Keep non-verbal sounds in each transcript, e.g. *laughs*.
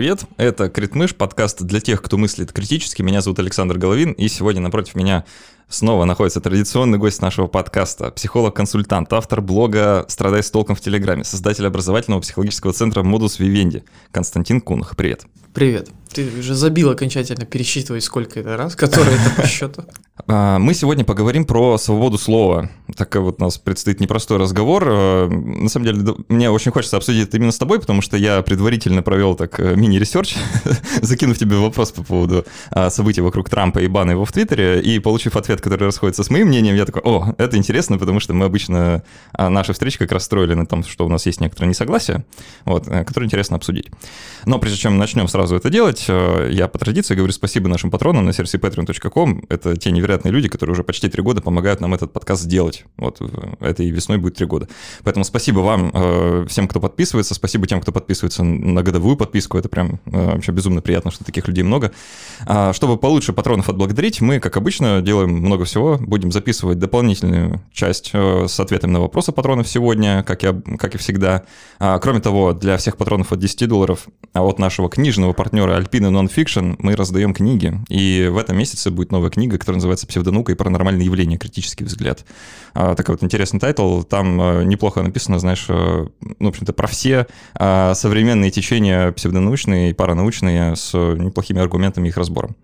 Привет, это Критмыш, подкаст для тех, кто мыслит критически. Меня зовут Александр Головин, и сегодня напротив меня снова находится традиционный гость нашего подкаста, психолог-консультант, автор блога «Страдай с толком в Телеграме», создатель образовательного психологического центра «Модус Вивенди» Константин Кунах. Привет. Привет. Ты уже забил окончательно пересчитывать, сколько это раз, который это по счету. А, мы сегодня поговорим про свободу слова. Так вот у нас предстоит непростой разговор. А, на самом деле, мне очень хочется обсудить это именно с тобой, потому что я предварительно провел так э, мини- research, *laughs* закинув тебе вопрос по поводу а, событий вокруг Трампа и бана его в Твиттере, и получив ответ, который расходится с моим мнением, я такой, о, это интересно, потому что мы обычно наши встречи как раз строили на том, что у нас есть некоторые несогласия, вот, э, которые интересно обсудить. Но прежде чем начнем сразу это делать, э, я по традиции говорю спасибо нашим патронам на сервисе patreon.com. Это те невероятные люди, которые уже почти три года помогают нам этот подкаст сделать. Вот этой весной будет три года. Поэтому спасибо вам, э, всем, кто подписывается. Спасибо тем, кто подписывается на годовую подписку. Это прям вообще безумно приятно, что таких людей много. А, чтобы получше патронов отблагодарить, мы, как обычно, делаем много всего. Будем записывать дополнительную часть с ответами на вопросы патронов сегодня, как, я, как и всегда. А, кроме того, для всех патронов от 10 долларов а от нашего книжного партнера Альпина нон-фикшн мы раздаем книги. И в этом месяце будет новая книга, которая называется «Псевдонаука и паранормальные явления. Критический взгляд». А, такой вот интересный title. Там а, неплохо написано, знаешь, ну, в общем-то, про все современные течения псевдонаучные и паранаучные с неплохими аргументами их разбором.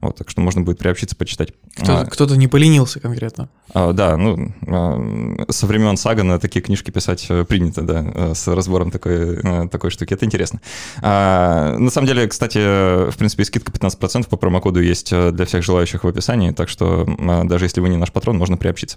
Вот, так что можно будет приобщиться, почитать. Кто-то, а, кто-то не поленился конкретно. А, да, ну, а, со времен Сагана такие книжки писать э, принято, да, э, с разбором такой, э, такой штуки. Это интересно. А, на самом деле, кстати, в принципе, скидка 15% по промокоду есть для всех желающих в описании, так что а, даже если вы не наш патрон, можно приобщиться.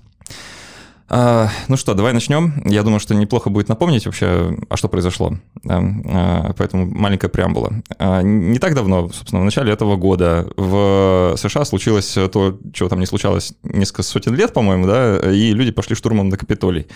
А, ну что, давай начнем. Я думаю, что неплохо будет напомнить вообще, а что произошло. А, поэтому маленькая преамбула. А, не так давно, собственно, в начале этого года в США случилось то, чего там не случалось несколько сотен лет, по-моему, да, и люди пошли штурмом на Капитолий.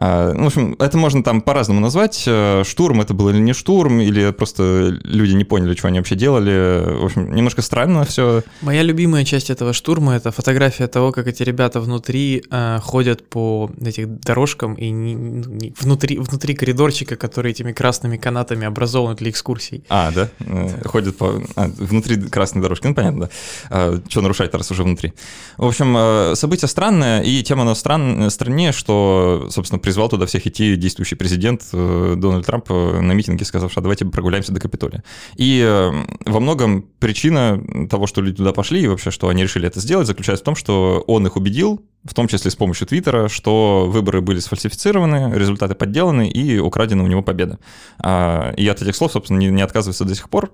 Ну, в общем, это можно там по-разному назвать. Штурм это был или не штурм, или просто люди не поняли, что они вообще делали. В общем, немножко странно все. Моя любимая часть этого штурма — это фотография того, как эти ребята внутри ходят по этих дорожкам и не, ну, не, внутри, внутри коридорчика, который этими красными канатами образован для экскурсий. А, да? Э, ходит по... А, внутри красной дорожки, ну понятно, да. А, что нарушать, раз уже внутри. В общем, э, событие странное, и тема на стран... страннее, что, собственно, призвал туда всех идти действующий президент э, Дональд Трамп на митинге, сказав, что давайте прогуляемся до Капитолия. И во многом причина того, что люди туда пошли, и вообще, что они решили это сделать, заключается в том, что он их убедил, в том числе с помощью Твиттера, что выборы были сфальсифицированы, результаты подделаны и украдена у него победа. А, и от этих слов, собственно, не, не отказывается до сих пор.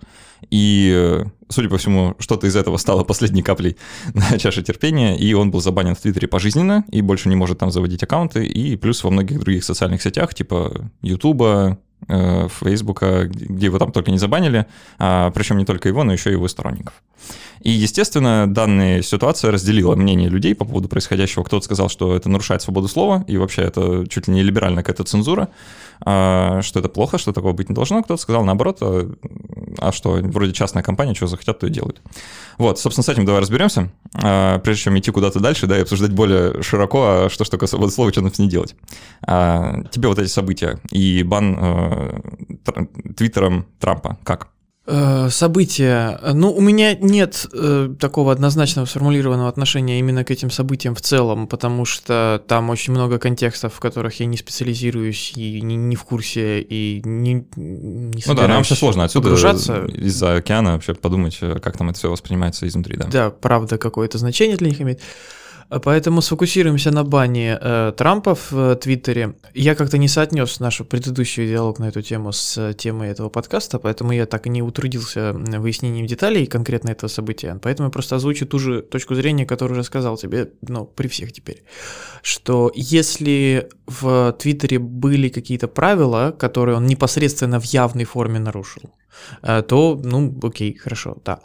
И, судя по всему, что-то из этого стало последней каплей *laughs* на чаше терпения, и он был забанен в Твиттере пожизненно, и больше не может там заводить аккаунты, и плюс во многих других социальных сетях, типа Ютуба, э, Фейсбука, где его там только не забанили, а, причем не только его, но еще и его сторонников. И, естественно, данная ситуация разделила мнение людей по поводу происходящего. Кто-то сказал, что это нарушает свободу слова, и вообще это чуть ли не либеральная какая-то цензура, а, что это плохо, что такого быть не должно. Кто-то сказал наоборот, а, а что, вроде частная компания, что захотят, то и делают. Вот, собственно, с этим давай разберемся, а, прежде чем идти куда-то дальше, да, и обсуждать более широко, а что ж такое свобода слова, что нам с ней делать. Тебе вот эти события и бан твиттером Трампа, как? Э, события. Ну, у меня нет э, такого однозначного сформулированного отношения именно к этим событиям в целом, потому что там очень много контекстов, в которых я не специализируюсь и не, не в курсе, и не, не Ну да, нам вообще сложно отсюда из-за океана вообще подумать, э, как там это все воспринимается изнутри, да. Да, правда, какое-то значение для них имеет. Поэтому сфокусируемся на бане э, Трампа в э, Твиттере. Я как-то не соотнес наш предыдущий диалог на эту тему с э, темой этого подкаста, поэтому я так и не утрудился выяснением деталей конкретно этого события. Поэтому я просто озвучу ту же точку зрения, которую уже сказал тебе, ну, при всех теперь. Что если в Твиттере были какие-то правила, которые он непосредственно в явной форме нарушил, то, ну, окей, хорошо, да.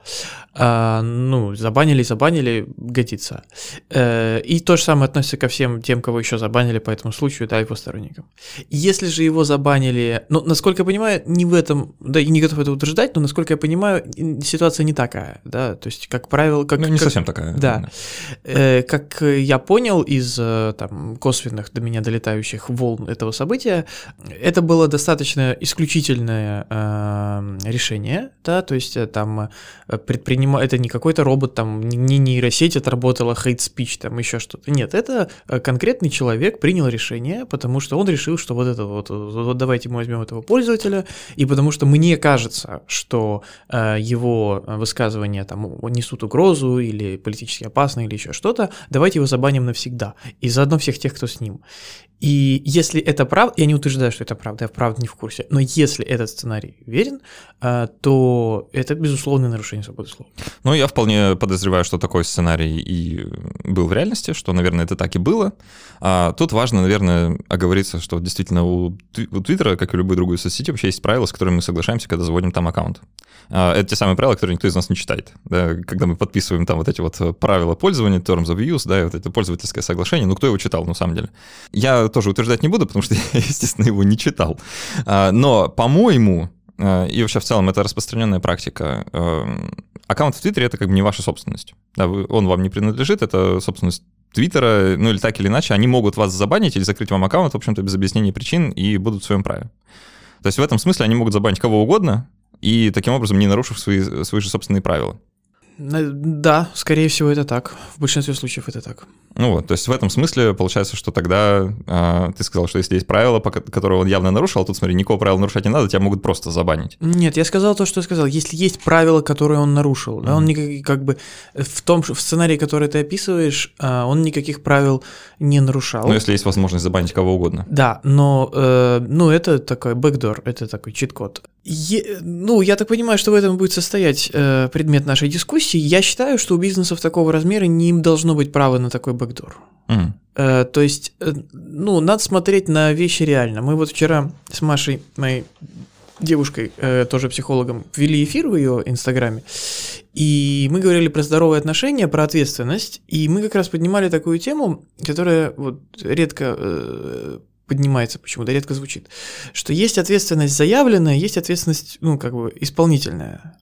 А, ну, забанили, забанили, годится. А, и то же самое относится ко всем тем, кого еще забанили по этому случаю, да, его сторонникам. Если же его забанили, ну, насколько я понимаю, не в этом, да, и не готов это утверждать, но, насколько я понимаю, ситуация не такая, да, то есть, как правило... Как, ну, не как, совсем такая. Да. да. Э, как я понял из, там, косвенных до меня долетающих волн этого события, это было достаточно исключительное э, решение, да, то есть э, там э, предпринима... это не какой-то робот, там не нейросеть отработала speech, там еще что-то. Нет, это э, конкретный человек принял решение, потому что он решил, что вот это вот, вот давайте мы возьмем этого пользователя, и потому что мне кажется, что его высказывания там несут угрозу или политически опасны или еще что-то, давайте его забаним навсегда. И заодно всех тех, кто с ним. И если это правда, я не утверждаю, что это правда, я правда не в курсе, но если этот сценарий верен, то это безусловное нарушение свободы слова. Ну, я вполне подозреваю, что такой сценарий и был в реальности, что, наверное, это так и было. А тут важно, наверное, оговориться, что действительно у, у Твиттера, как и любой другой соцсети, вообще есть правила, с которыми мы соглашаемся, когда заводим там аккаунт. А, это те самые правила, которые никто из нас не читает. Да? Когда мы подписываем там вот эти вот правила пользования, terms of use, да, вот это пользовательское соглашение, ну, кто его читал, на самом деле? Я тоже утверждать не буду, потому что *laughs* я, естественно, его не читал. А, но, по-моему, а, и вообще в целом это распространенная практика, а, аккаунт в Твиттере — это как бы не ваша собственность. Да, он вам не принадлежит, это собственность Твиттера, ну или так или иначе, они могут вас забанить или закрыть вам аккаунт, в общем-то, без объяснения причин и будут в своем праве. То есть в этом смысле они могут забанить кого угодно, и таким образом не нарушив свои, свои же собственные правила. Да, скорее всего, это так. В большинстве случаев это так. Ну вот, то есть в этом смысле получается, что тогда э, ты сказал, что если есть правило, которое он явно нарушил, а тут смотри, никакого правила нарушать не надо, тебя могут просто забанить. Нет, я сказал то, что я сказал. Если есть правило, которое он нарушил, mm-hmm. да, он никак, как бы в том в сценарии, который ты описываешь, э, он никаких правил не нарушал. Ну, если есть возможность забанить кого угодно. Да, но э, ну это такой бэкдор, это такой чит-код. Е, ну, я так понимаю, что в этом будет состоять э, предмет нашей дискуссии. Я считаю, что у бизнесов такого размера не должно быть права на такой бэкдор. Mm. Э, то есть, э, ну, надо смотреть на вещи реально. Мы вот вчера с Машей, моей девушкой, э, тоже психологом, вели эфир в ее инстаграме, и мы говорили про здоровые отношения, про ответственность, и мы как раз поднимали такую тему, которая вот редко э, поднимается почему-то, редко звучит, что есть ответственность заявленная, есть ответственность, ну, как бы, исполнительная.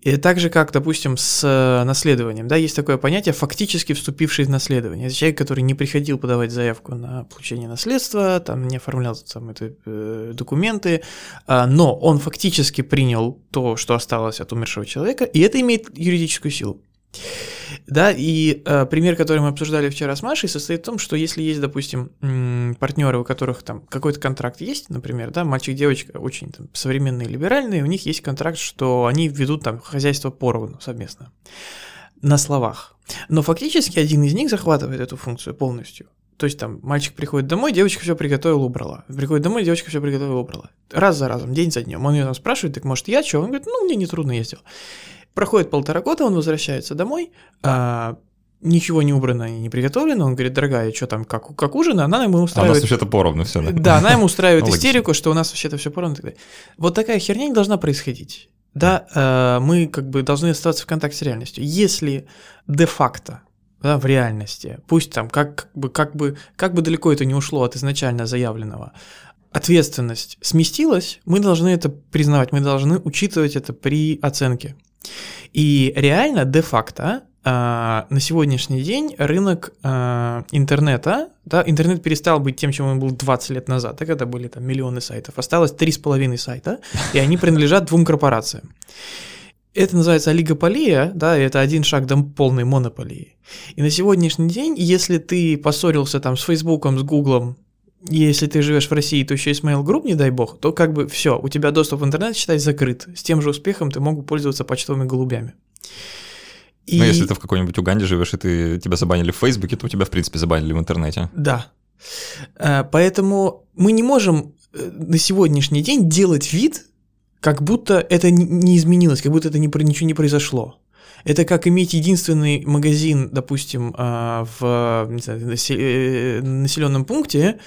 И так же, как, допустим, с э, наследованием, да, есть такое понятие фактически вступивший в наследование. Это человек, который не приходил подавать заявку на получение наследства, там не оформлял там это, э, документы, э, но он фактически принял то, что осталось от умершего человека, и это имеет юридическую силу. Да, и э, пример, который мы обсуждали вчера с Машей, состоит в том, что если есть, допустим, партнеры, у которых там какой-то контракт есть, например, да, мальчик-девочка очень там, современные, либеральные, у них есть контракт, что они ведут там хозяйство поровну совместно на словах. Но фактически один из них захватывает эту функцию полностью. То есть там мальчик приходит домой, девочка все приготовила, убрала. Приходит домой, девочка все приготовила, убрала. Раз за разом, день за днем. Он ее там спрашивает, так может я что? Он говорит, ну мне не трудно, я сделал. Проходит полтора года, он возвращается домой, а, ничего не убрано и не приготовлено. Он говорит, дорогая, что там, как, как ужин? Она ему устраивает... А у нас вообще-то поровну все, да? Да, она ему устраивает *laughs* истерику, что у нас вообще-то все поровну. Вот такая херня не должна происходить. Да, э, мы как бы должны остаться в контакте с реальностью. Если де-факто да, в реальности, пусть там как, как, бы, как, бы, как бы далеко это не ушло от изначально заявленного, ответственность сместилась, мы должны это признавать, мы должны учитывать это при оценке. И реально, де-факто, а, на сегодняшний день рынок а, интернета, да, интернет перестал быть тем, чем он был 20 лет назад, да, когда были там миллионы сайтов, осталось 3,5 сайта, и они принадлежат двум корпорациям. Это называется олигополия, да, и это один шаг до полной монополии. И на сегодняшний день, если ты поссорился там с Фейсбуком, с Гуглом, если ты живешь в России, то еще есть Mail Group, не дай бог, то как бы все, у тебя доступ в интернет, считай, закрыт. С тем же успехом ты мог пользоваться почтовыми голубями. И... Ну, если ты в какой-нибудь Уганде живешь, и ты, тебя забанили в Фейсбуке, то тебя, в принципе, забанили в интернете. Да. Э, поэтому мы не можем э, на сегодняшний день делать вид, как будто это не изменилось, как будто это не, ничего не произошло. Это как иметь единственный магазин, допустим, а, в э, населенном пункте,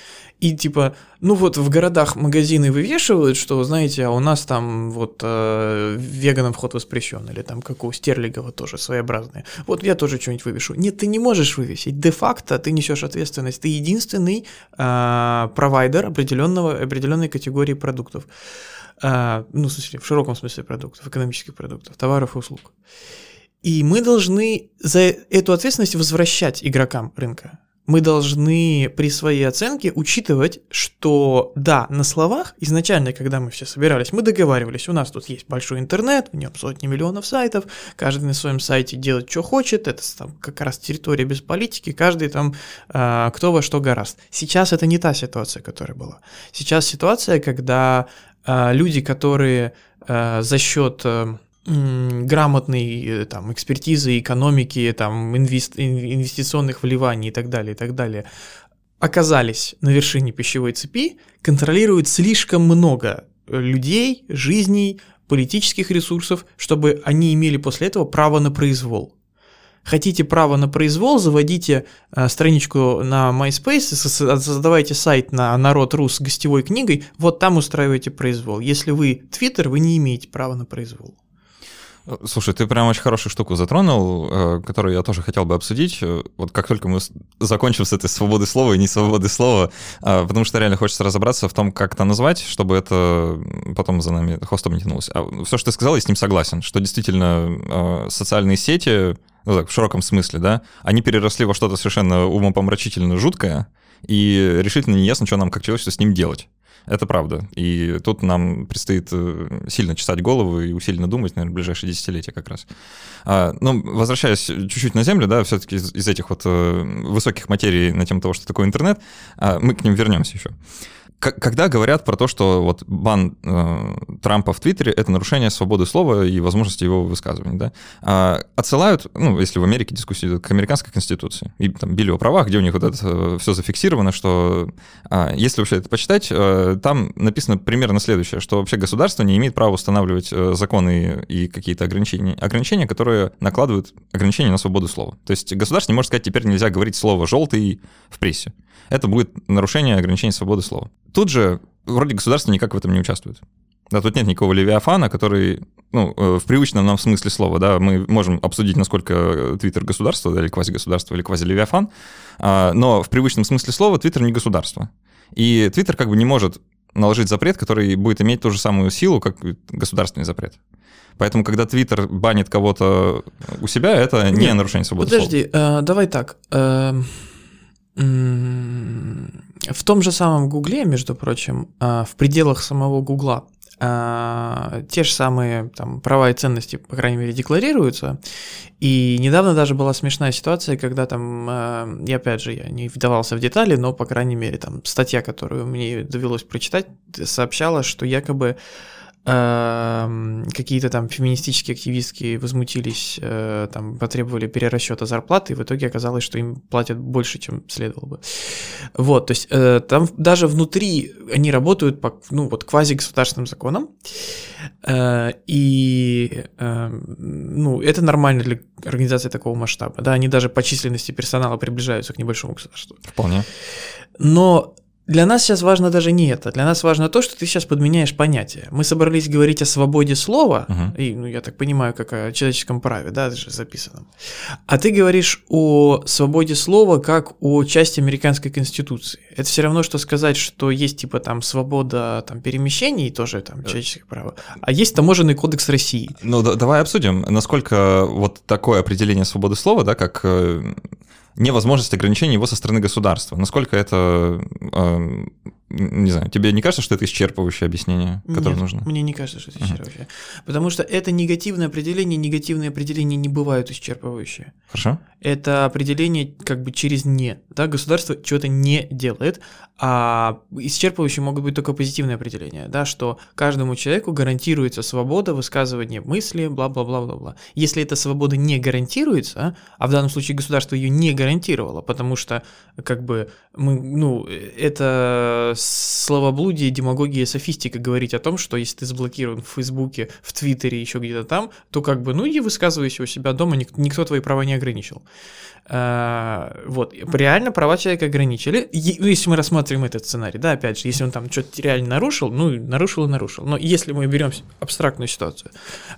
и типа, ну вот в городах магазины вывешивают, что, знаете, а у нас там вот э, веганам вход воспрещен, или там как у Стерлигова тоже своеобразные. Вот я тоже что-нибудь вывешу. Нет, ты не можешь вывесить. Де-факто ты несешь ответственность. Ты единственный э, провайдер определенного, определенной категории продуктов. Э, ну, в смысле, в широком смысле продуктов, экономических продуктов, товаров и услуг. И мы должны за эту ответственность возвращать игрокам рынка. мы должны при своей оценке учитывать, что да, на словах, изначально, когда мы все собирались, мы договаривались, у нас тут есть большой интернет, в нем сотни миллионов сайтов, каждый на своем сайте делает, что хочет, это там как раз территория без политики, каждый там э, кто во что гораст. Сейчас это не та ситуация, которая была. Сейчас ситуация, когда э, люди, которые э, за счет... Э, грамотной э, там, экспертизы, экономики, там, инвест, инвестиционных вливаний и так далее, и так далее, оказались на вершине пищевой цепи, контролируют слишком много э, людей, жизней, политических ресурсов, чтобы они имели после этого право на произвол. Хотите право на произвол, заводите э, страничку на MySpace, создавайте сайт на народ.ру с гостевой книгой, вот там устраиваете произвол. Если вы Twitter, вы не имеете права на произвол. Слушай, ты прям очень хорошую штуку затронул, э, которую я тоже хотел бы обсудить. Э, вот как только мы закончим с этой свободы слова и не свободы слова, а, потому что реально хочется разобраться в том, как это назвать, чтобы это потом за нами хвостом не тянулось. А все, что ты сказал, я с ним согласен, что действительно э, социальные сети, ну так, в широком смысле, да, они переросли во что-то совершенно умопомрачительно жуткое, и решительно не ясно, что нам как человечество с ним делать. Это правда. И тут нам предстоит э, сильно чесать голову и усиленно думать, наверное, в ближайшие десятилетия как раз. А, ну, возвращаясь чуть-чуть на Землю, да, все-таки из, из этих вот э, высоких материй на тему того, что такое интернет, а, мы к ним вернемся еще когда говорят про то, что вот бан э, Трампа в Твиттере это нарушение свободы слова и возможности его высказывания, да, э, отсылают, ну, если в Америке дискуссия идет, к американской конституции. И там Билли о правах, где у них вот это э, все зафиксировано, что э, если вообще это почитать, э, там написано примерно следующее, что вообще государство не имеет права устанавливать э, законы и какие-то ограничения, ограничения, которые накладывают ограничения на свободу слова. То есть государство не может сказать, теперь нельзя говорить слово «желтый» в прессе это будет нарушение ограничения свободы слова. Тут же вроде государство никак в этом не участвует. Да, тут нет никакого левиафана, который, ну, э, в привычном нам смысле слова, да, мы можем обсудить, насколько Твиттер государство, да, или квази-государство, или квази-левиафан, а, но в привычном смысле слова Твиттер не государство. И Твиттер как бы не может наложить запрет, который будет иметь ту же самую силу, как государственный запрет. Поэтому, когда Твиттер банит кого-то у себя, это не Нет, нарушение свободы подожди, слова. Подожди, э, давай так. Э, в том же самом Гугле, между прочим, а, в пределах самого Гугла, а, те же самые там, права и ценности, по крайней мере, декларируются. И недавно даже была смешная ситуация, когда там, а, я опять же, я не вдавался в детали, но, по крайней мере, там статья, которую мне довелось прочитать, сообщала, что якобы какие-то там феминистические активистки возмутились, э, там потребовали перерасчета зарплаты, и в итоге оказалось, что им платят больше, чем следовало бы. Вот, то есть э, там даже внутри они работают по, ну, вот квази-государственным законам, э, и, эм, ну, это нормально для организации такого масштаба, да, они даже по численности персонала приближаются к небольшому государству. Вполне. Но для нас сейчас важно даже не это. Для нас важно то, что ты сейчас подменяешь понятие. Мы собрались говорить о свободе слова, uh-huh. и, ну, я так понимаю, как о человеческом праве, да, это же записано. А ты говоришь о свободе слова как о части американской конституции. Это все равно, что сказать, что есть типа там свобода там перемещений, тоже там э. человеческое право, а есть таможенный кодекс России. Ну, да, давай обсудим, насколько вот такое определение свободы слова, да, как э, невозможность ограничения его со стороны государства. Насколько это, э, не знаю, тебе не кажется, что это исчерпывающее объяснение, которое Нет, нужно? мне не кажется, что это исчерпывающее. Uh-huh. Потому что это негативное определение, негативные определения не бывают исчерпывающие. Хорошо. Это определение как бы через «не». Да? Государство что-то не делает, а исчерпывающие могут быть только позитивные определения, да, что каждому человеку гарантируется свобода высказывания мысли, бла-бла-бла-бла-бла. Если эта свобода не гарантируется, а в данном случае государство ее не гарантировало, потому что как бы мы, ну, это словоблудие, демагогия, софистика говорить о том, что если ты заблокирован в Фейсбуке, в Твиттере, еще где-то там, то как бы, ну, и высказывайся у себя дома, никто твои права не ограничил. А, вот, реально права человека ограничили, ну, если мы рассматриваем этот сценарий, да, опять же, если он там что-то реально нарушил, ну, нарушил и нарушил. Но если мы берем абстрактную ситуацию,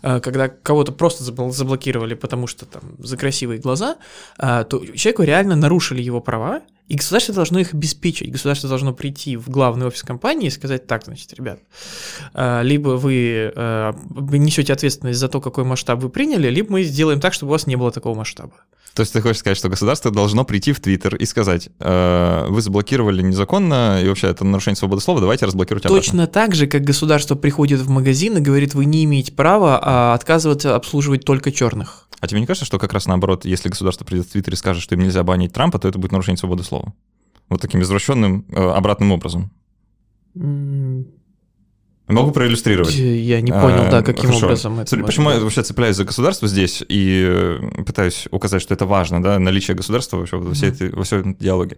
а, когда кого-то просто заблокировали, потому что там за красивые глаза, а, то человеку реально нарушили его права, И государство должно их обеспечить. Государство должно прийти в главный офис компании и сказать, так, значит, ребят, э, либо вы э, несете ответственность за то, какой масштаб вы приняли, либо мы сделаем так, чтобы у вас не было такого масштаба. То есть ты хочешь сказать, что государство должно прийти в Твиттер и сказать, э, вы заблокировали незаконно, и вообще это нарушение свободы слова, давайте разблокируйте обратно. Точно так же, как государство приходит в магазин и говорит, вы не имеете права а отказываться обслуживать только черных. А тебе не кажется, что как раз наоборот, если государство придет в Твиттер и скажет, что им нельзя банить Трампа, то это будет нарушение свободы слова? Вот таким извращенным э, обратным образом. Могу проиллюстрировать. Я не понял, а, да, каким хорошо. образом это. Почему я вообще цепляюсь за государство здесь и э, пытаюсь указать, что это важно, да, наличие государства вообще во всей этой, во всей этой диалоге.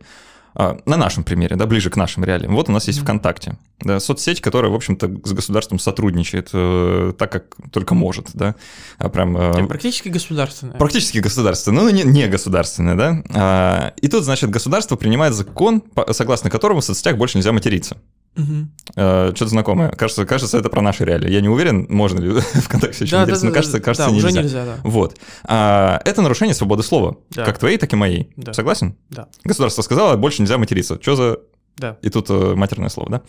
А, на нашем примере, да, ближе к нашим реалиям. Вот у нас есть ВКонтакте, да, соцсеть, которая, в общем-то, с государством сотрудничает э, так, как только может, да, а прям... Э, практически государственная. Практически государственная, но не, не государственная, да. А, и тут, значит, государство принимает закон, согласно которому в соцсетях больше нельзя материться. Угу. Что-то знакомое. Кажется, кажется, это про наши реалии. Я не уверен, можно ли *laughs* ВКонтакте еще да, да, но кажется, кажется да, нельзя. Уже нельзя да. Вот. А, это нарушение свободы слова, да. как твоей, так и моей. Да. Согласен? Да. Государство сказало, больше нельзя материться. Что за... Да. И тут э, матерное слово, да?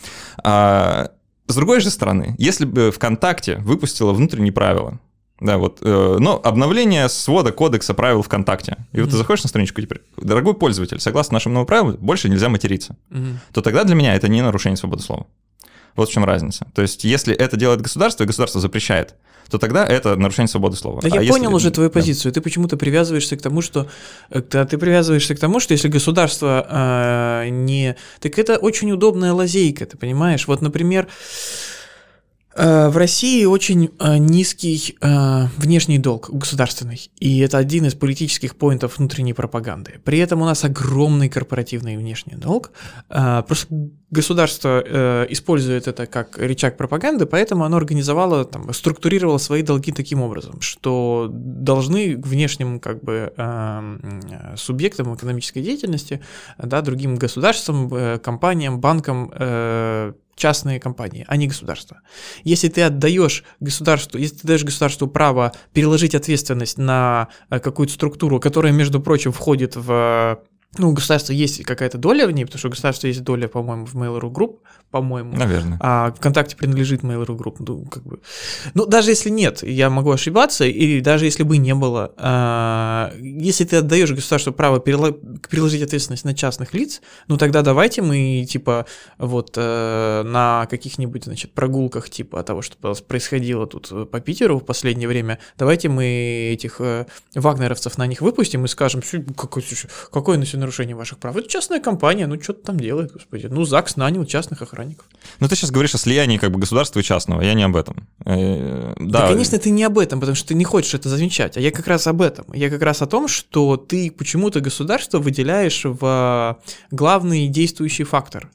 А, с другой же стороны, если бы ВКонтакте выпустило внутренние правила, да, вот. Э, но обновление свода кодекса правил ВКонтакте. И mm-hmm. вот ты заходишь на страничку теперь, дорогой пользователь, согласно нашим новым правилам, больше нельзя материться. Mm-hmm. То тогда для меня это не нарушение свободы слова. Вот в чем разница. То есть, если это делает государство, и государство запрещает, то тогда это нарушение свободы слова. Да а я если... понял уже твою позицию. Да. Ты почему-то привязываешься к тому, что э, ты привязываешься к тому, что если государство э, не, так это очень удобная лазейка, ты понимаешь? Вот, например, в России очень э, низкий э, внешний долг государственный, и это один из политических поинтов внутренней пропаганды. При этом у нас огромный корпоративный внешний долг. Просто государство использует это как рычаг пропаганды, поэтому оно организовало, там, структурировало свои долги таким образом, что должны внешним как бы субъектам экономической деятельности, да, другим государствам, компаниям, банкам частные компании, а не государство. Если ты отдаешь государству, если ты даешь государству право переложить ответственность на э, какую-то структуру, которая, между прочим, входит в ну, у государства есть какая-то доля в ней, потому что у государства есть доля, по-моему, в Mail.ru Group, по-моему. Наверное. А ВКонтакте принадлежит Mail.ru Group. Ну, как бы. ну, даже если нет, я могу ошибаться, или даже если бы не было, а, если ты отдаешь государству право переложить ответственность на частных лиц, ну, тогда давайте мы, типа, вот а, на каких-нибудь, значит, прогулках, типа, того, что происходило тут по Питеру в последнее время, давайте мы этих а, вагнеровцев на них выпустим и скажем, какой на нарушение ваших прав. Это частная компания, ну что-то там делает, господи. Ну, ЗАГС нанял частных охранников. Ну, ты сейчас говоришь о слиянии как бы государства и частного, я не об этом. Э, да, да, конечно, ты не об этом, потому что ты не хочешь это замечать, а я как раз об этом. Я как раз о том, что ты почему-то государство выделяешь в главный действующий фактор.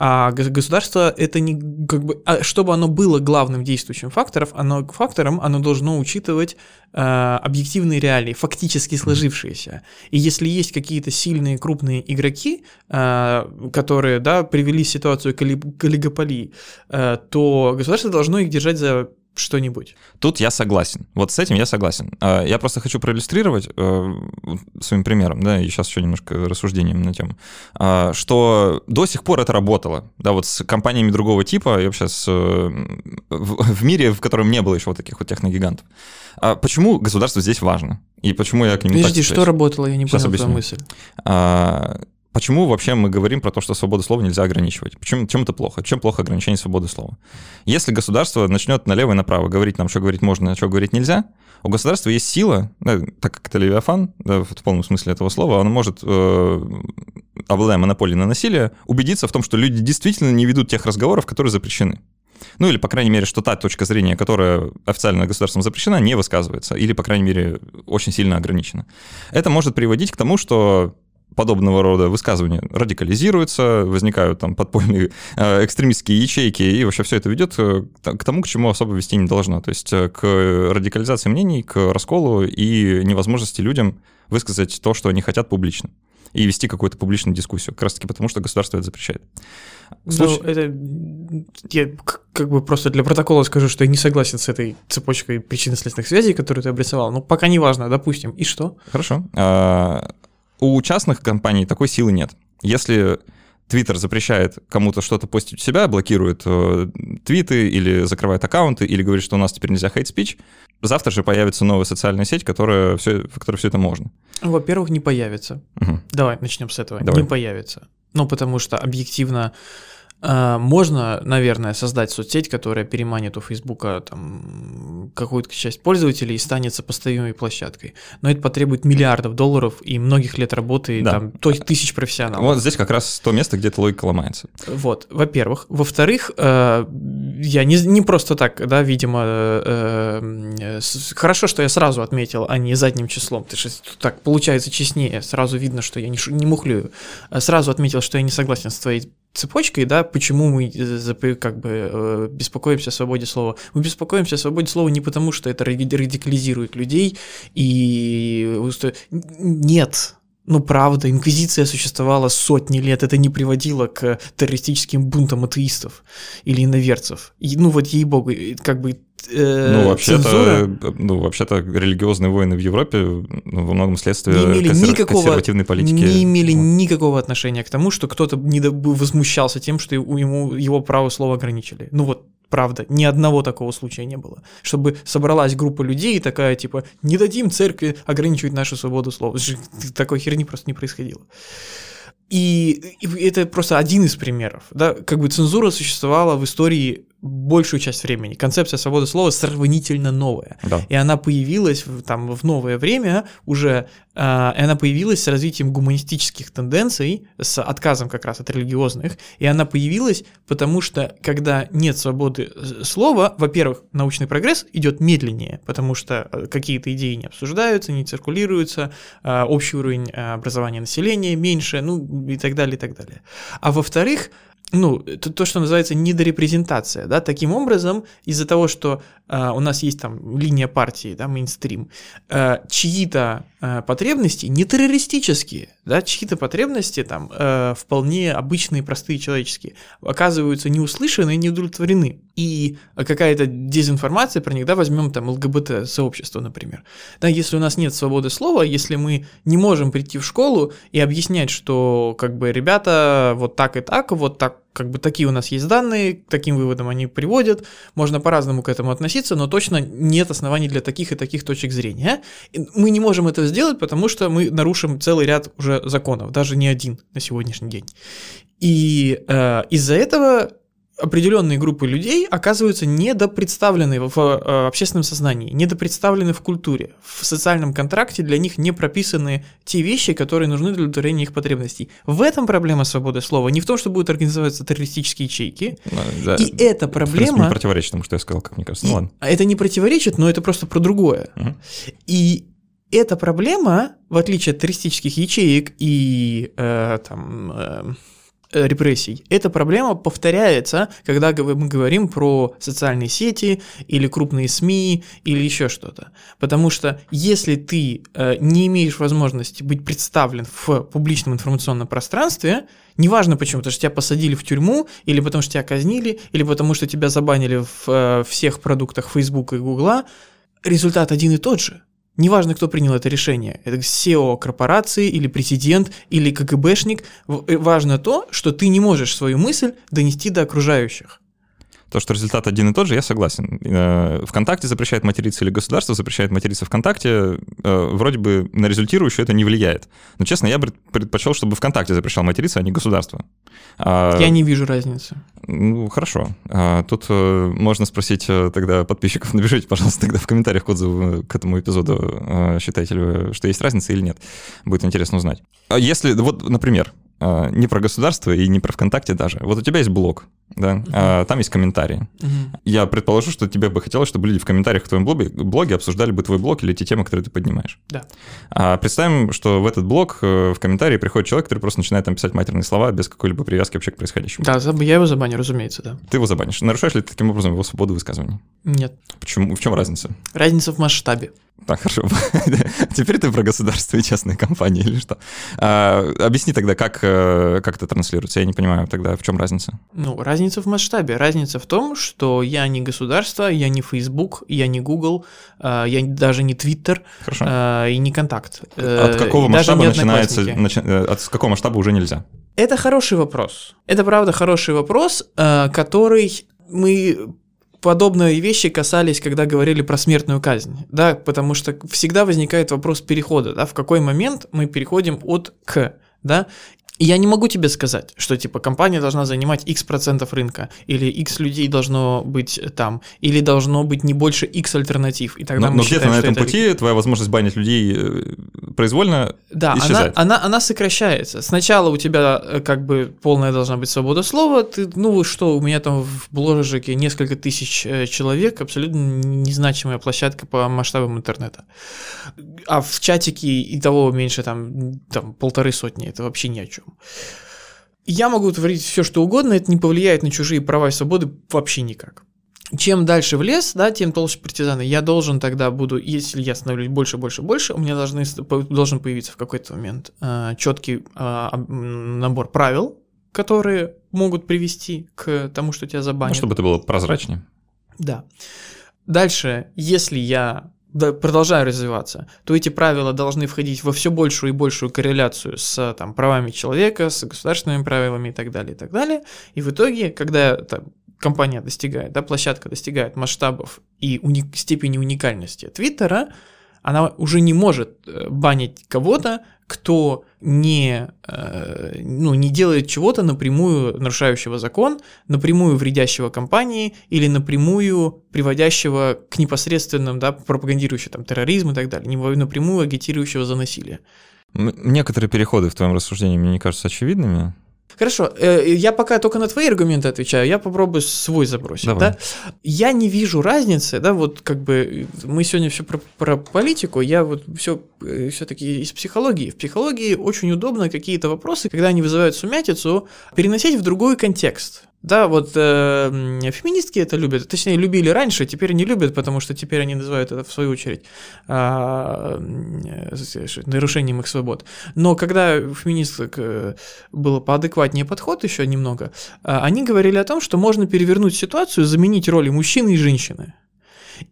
А государство это не как бы, а чтобы оно было главным действующим фактором, оно фактором, оно должно учитывать э, объективные реалии, фактически сложившиеся. И если есть какие-то сильные крупные игроки, э, которые да привели ситуацию к олигополии, э, то государство должно их держать за что-нибудь. Тут я согласен. Вот с этим я согласен. А, я просто хочу проиллюстрировать э, своим примером, да, и сейчас еще немножко рассуждением на тему, а, что до сих пор это работало, да, вот с компаниями другого типа, и вообще с, э, в, мире, в котором не было еще вот таких вот техногигантов. А почему государство здесь важно? И почему я к нему Подожди, что работало? Я не Сейчас понял твою мысль. Почему вообще мы говорим про то, что свободу слова нельзя ограничивать? Почему, чем это плохо? Чем плохо ограничение свободы слова? Если государство начнет налево и направо говорить нам, что говорить можно, а что говорить нельзя, у государства есть сила, так как это Левиафан, да, в полном смысле этого слова, он может, э, обладая монополией на насилие, убедиться в том, что люди действительно не ведут тех разговоров, которые запрещены. Ну или, по крайней мере, что та точка зрения, которая официально государством запрещена, не высказывается, или, по крайней мере, очень сильно ограничена. Это может приводить к тому, что подобного рода высказывания радикализируются, возникают там подпольные э, экстремистские ячейки, и вообще все это ведет э, к тому, к чему особо вести не должно. То есть э, к радикализации мнений, к расколу и невозможности людям высказать то, что они хотят публично и вести какую-то публичную дискуссию, как раз-таки потому, что государство это запрещает. Случай... Ну, это я как бы просто для протокола скажу, что я не согласен с этой цепочкой причинно-следственных связей, которую ты обрисовал. Ну, пока не важно, допустим. И что? Хорошо. У частных компаний такой силы нет. Если Твиттер запрещает кому-то что-то постить у себя, блокирует э, твиты или закрывает аккаунты, или говорит, что у нас теперь нельзя хейт-спич, завтра же появится новая социальная сеть, которая все, в которой все это можно. Во-первых, не появится. Угу. Давай начнем с этого. Давай. Не появится. Ну, потому что объективно э, можно, наверное, создать соцсеть, которая переманит у Фейсбука там какую-то часть пользователей и станет сопоставимой площадкой. Но это потребует миллиардов долларов и многих лет работы, Да. там тысяч профессионалов. Вот здесь как раз то место, где эта логика ломается. Вот, во-первых. Во-вторых, э, я не, не просто так, да, видимо, э, э, с- хорошо, что я сразу отметил, а не задним числом, что тут так получается честнее, сразу видно, что я не, не мухлюю. Э, Сразу отметил, что я не согласен с твоей цепочкой, да, почему мы э, как бы э, беспокоимся о свободе слова. Мы беспокоимся о свободе слова не потому, что это ради- радикализирует людей и Н- нет. Ну, правда, инквизиция существовала сотни лет, это не приводило к террористическим бунтам атеистов или иноверцев. И, ну, вот ей-богу, как бы э, ну, вообще-то, цензура ну, вообще-то религиозные войны в Европе ну, во многом следствие Не имели консер- никакого- консервативной политики. не имели Вот. никакого отношения к тому, что кто-то не до- бы возмущался тем, что ему его право слова ограничили. Ну вот, правда, ни одного такого случая не было. Чтобы собралась группа людей и такая, типа, не дадим церкви ограничивать нашу свободу слова. Такой херни просто не происходило. И, и это просто один из примеров. Да? Как бы цензура существовала в истории большую часть времени. Концепция свободы слова сравнительно новая. Да. И она появилась в, там в новое время уже, и она появилась с развитием гуманистических тенденций, с отказом как раз от религиозных, и она появилась потому что, когда нет свободы э, слова, во-первых, научный прогресс идет медленнее, потому что э, какие-то идеи не обсуждаются, не циркулируются, а, общий уровень а, образования населения меньше, ну и так далее, и так далее. А во-вторых, ну, это то, что называется недорепрезентация, да, таким образом, из-за того, что э, у нас есть там линия партии, да, мейнстрим, э, чьи-то э, потребности не террористические, да, чьи-то потребности там э, вполне обычные, простые, человеческие, оказываются не услышаны и не удовлетворены. И какая-то дезинформация про них, да, возьмем там ЛГБТ-сообщество, например. Да, если у нас нет свободы слова, если мы не можем прийти в школу и объяснять, что как бы ребята вот так и так, вот так как бы такие у нас есть данные, к таким выводам они приводят, можно по-разному к этому относиться, но точно нет оснований для таких и таких точек зрения. Мы не можем этого сделать, потому что мы нарушим целый ряд уже законов, даже не один на сегодняшний день. И э, из-за этого определенные группы людей оказываются недопредставлены в э, общественном сознании, недопредставлены в культуре. В социальном контракте для них не прописаны те вещи, которые нужны для удовлетворения их потребностей. В этом проблема свободы слова. Не в том, что будут организовываться террористические ячейки. Ну, да. И эта В принципе, проблема... не противоречит тому, что я сказал, как мне кажется. Ну ладно. Это не противоречит, но это просто про другое. Мгм. И эта проблема, в отличие от террористических ячеек и э, там, э, репрессий, эта проблема повторяется, когда мы говорим про социальные сети или крупные СМИ или еще что-то. Потому что если ты э, не имеешь возможности быть представлен в публичном информационном пространстве, неважно почему, потому что тебя посадили в тюрьму, или потому что тебя казнили, или потому что тебя забанили в э, всех продуктах Facebook и Гугла, результат один и тот же. Неважно, кто принял это решение, это SEO корпорации или президент или КГБшник, э, важно то, что ты не можешь свою мысль донести до окружающих. То, что результат один и тот же, я согласен. Э, ВКонтакте запрещает материться или государство запрещает материться ВКонтакте, э, вроде бы на результирующее это не влияет. Но, честно, я бы предпочел, чтобы ВКонтакте запрещал материться, а не государство. А, Я не вижу разницы. Ну, хорошо. А, Тут э, можно спросить тогда подписчиков, *laughs* напишите, пожалуйста, тогда в комментариях к отзыву к этому эпизоду, считаете ли вы, что есть разница или нет. Будет интересно узнать. А Если, вот, например, не про государство и не про ВКонтакте даже. Вот у тебя есть блог, да, а там есть комментарии. Мгм. Я предположу, что тебе бы хотелось, чтобы люди в комментариях к твоему блоге, блоге обсуждали бы твой блог или те темы, которые ты поднимаешь. Да. А представим, что в этот блог э, в комментарии приходит человек, который просто начинает там писать матерные слова без какой-либо привязки вообще к происходящему. Да, я его забаню, разумеется, да. Ты его забанишь. Нарушаешь ли ты таким образом его свободу высказываний? Нет. Почему? В чем разница? Разница в масштабе. Так, хорошо. *laughs* Теперь ты про государство и частные компании или что? А, объясни тогда, как, э, как это транслируется. Я не понимаю тогда, в чем разница. Ну, разница Разница в масштабе. Разница в том, что я не государство, я не Facebook, я не Google, э, я даже не Twitter Хорошо. э, и не контакт. От Э, какого масштаба начинается, начи- э, от какого масштаба уже нельзя? Это хороший вопрос. Это правда хороший вопрос, э, который мы подобные вещи касались, когда говорили про смертную казнь, да, потому что всегда возникает вопрос перехода, да, в какой момент мы переходим от к, да, и я не могу тебе сказать, что типа компания должна занимать x процентов рынка, или x людей должно быть там, или должно быть не больше x альтернатив, и тогда Но, но где-то на этом это пути твоя возможность банить людей э, произвольно Да, она, исчезает. она, она сокращается. Сначала у тебя э, как бы полная должна быть свобода слова. Ты, ну что, у меня там в бложике несколько тысяч э, человек, абсолютно незначимая площадка по масштабам интернета. А в чатике и того меньше там, там полторы сотни, это вообще ни о чем. Я могу творить все, что угодно, это не повлияет на чужие права и свободы вообще никак. Чем дальше в лес, да, тем толще партизаны. Я должен тогда буду, если я становлюсь больше, больше, больше, у меня должны, должен появиться в какой-то момент э, четкий э, набор правил, которые могут привести к тому, что тебя ну, забанят. чтобы это было прозрачнее. Да. Дальше, если я да, развиваться, то эти правила должны входить во все большую и большую корреляцию с там, правами человека, с государственными правилами и так далее, и так далее. И в итоге, когда там, компания достигает, да, площадка достигает масштабов и уни- степени уникальности Твиттера, она уже не может э, банить кого-то, кто не, э, ну, не делает чего-то напрямую нарушающего закон, напрямую вредящего компании или напрямую приводящего к непосредственным, да, пропагандирующего там терроризм и так далее, напрямую агитирующего за насилие. Некоторые переходы в твоем рассуждении мне не кажутся очевидными. Хорошо, э, я пока только на твои аргументы отвечаю, я попробую свой забросить. Давай. Да? Я не вижу разницы, да, вот как бы мы сегодня все про, про политику, я вот все все-таки из психологии. В психологии очень удобно какие-то вопросы, когда они вызывают сумятицу, переносить в другой контекст. Да, вот э, феминистки это любят, точнее любили раньше, теперь не любят, потому что теперь они называют это в свою очередь э, нарушением их свобод. Но когда у феминисток э, было поадекватнее подход еще немного, а, они говорили о том, что можно перевернуть ситуацию, заменить роли мужчины и женщины.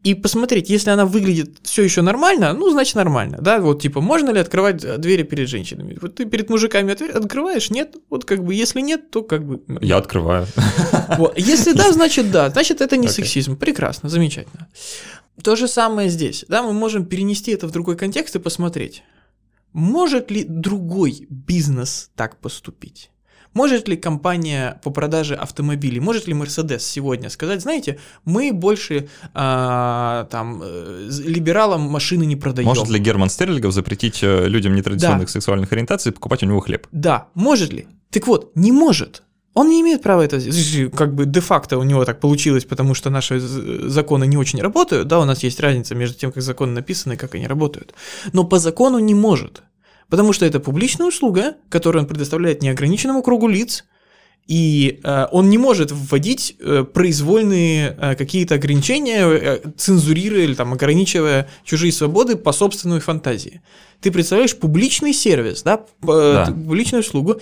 И посмотреть, если она выглядит все еще нормально, ну, значит нормально, да, вот типа, можно ли открывать э, двери перед женщинами? Вот ты перед мужиками открываешь, нет, вот как бы, если нет, то как бы... Я открываю. *laughs* Вот. Если да, значит да, значит это не Окей. сексизм, прекрасно, замечательно. То же самое здесь, да, мы можем перенести это в другой контекст и посмотреть, может ли другой бизнес так поступить? Может ли компания по продаже автомобилей, может ли Mercedes сегодня сказать, знаете, мы больше а, там э, либералам машины не продаем? Может ли Герман Стерлигов запретить э, людям нетрадиционных сексуальных ориентаций покупать у него хлеб? Да, может ли? Так вот, не может. Он не имеет права это сделать. Как бы де-факто у него так получилось, потому что наши законы не очень работают. Да, у нас есть разница между тем, как законы написаны и как они работают. Но по закону не может. Потому что это публичная услуга, которую он предоставляет неограниченному кругу лиц, и э, он не может вводить э, произвольные э, какие-то ограничения, э, цензурируя или там ограничивая чужие свободы по собственной фантазии. Ты представляешь публичный сервис, да, э, Да. публичную услугу.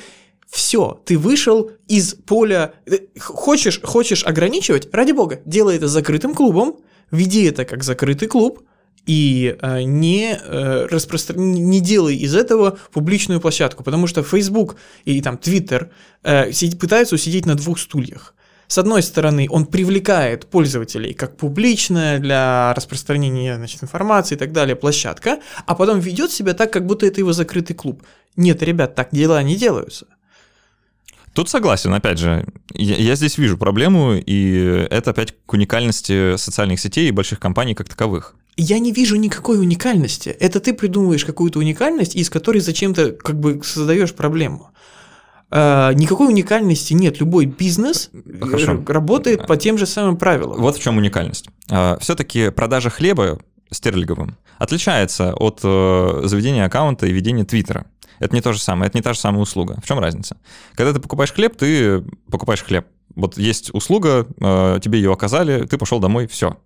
Все, ты вышел из поля. э, Хочешь, хочешь ограничивать? Ради бога, делай это закрытым клубом, веди это как закрытый клуб, и э, не, э, распростр- не делай из этого публичную площадку, потому что Facebook и там Twitter э, пытаются усидеть на двух стульях. С одной стороны, он привлекает пользователей как публичная для распространения значит, информации и так далее площадка, а потом ведет себя так, как будто это его закрытый клуб. Нет, ребят, так дела не делаются. Тут согласен, опять же, я, я здесь вижу проблему, и это опять к уникальности социальных сетей и больших компаний как таковых. Я не вижу никакой уникальности. Это ты придумываешь какую-то уникальность, из которой зачем-то как бы создаешь проблему. А, никакой уникальности нет. Любой бизнес Хорошо. работает по тем же самым правилам. Вот в чем уникальность. Все-таки продажа хлеба стерлиговым отличается от э, заведения аккаунта и ведения твиттера. Это не то же самое, это не та же самая услуга. В чем разница? Когда ты покупаешь хлеб, ты покупаешь хлеб. Вот есть услуга, э, тебе ее оказали, ты пошел домой, все.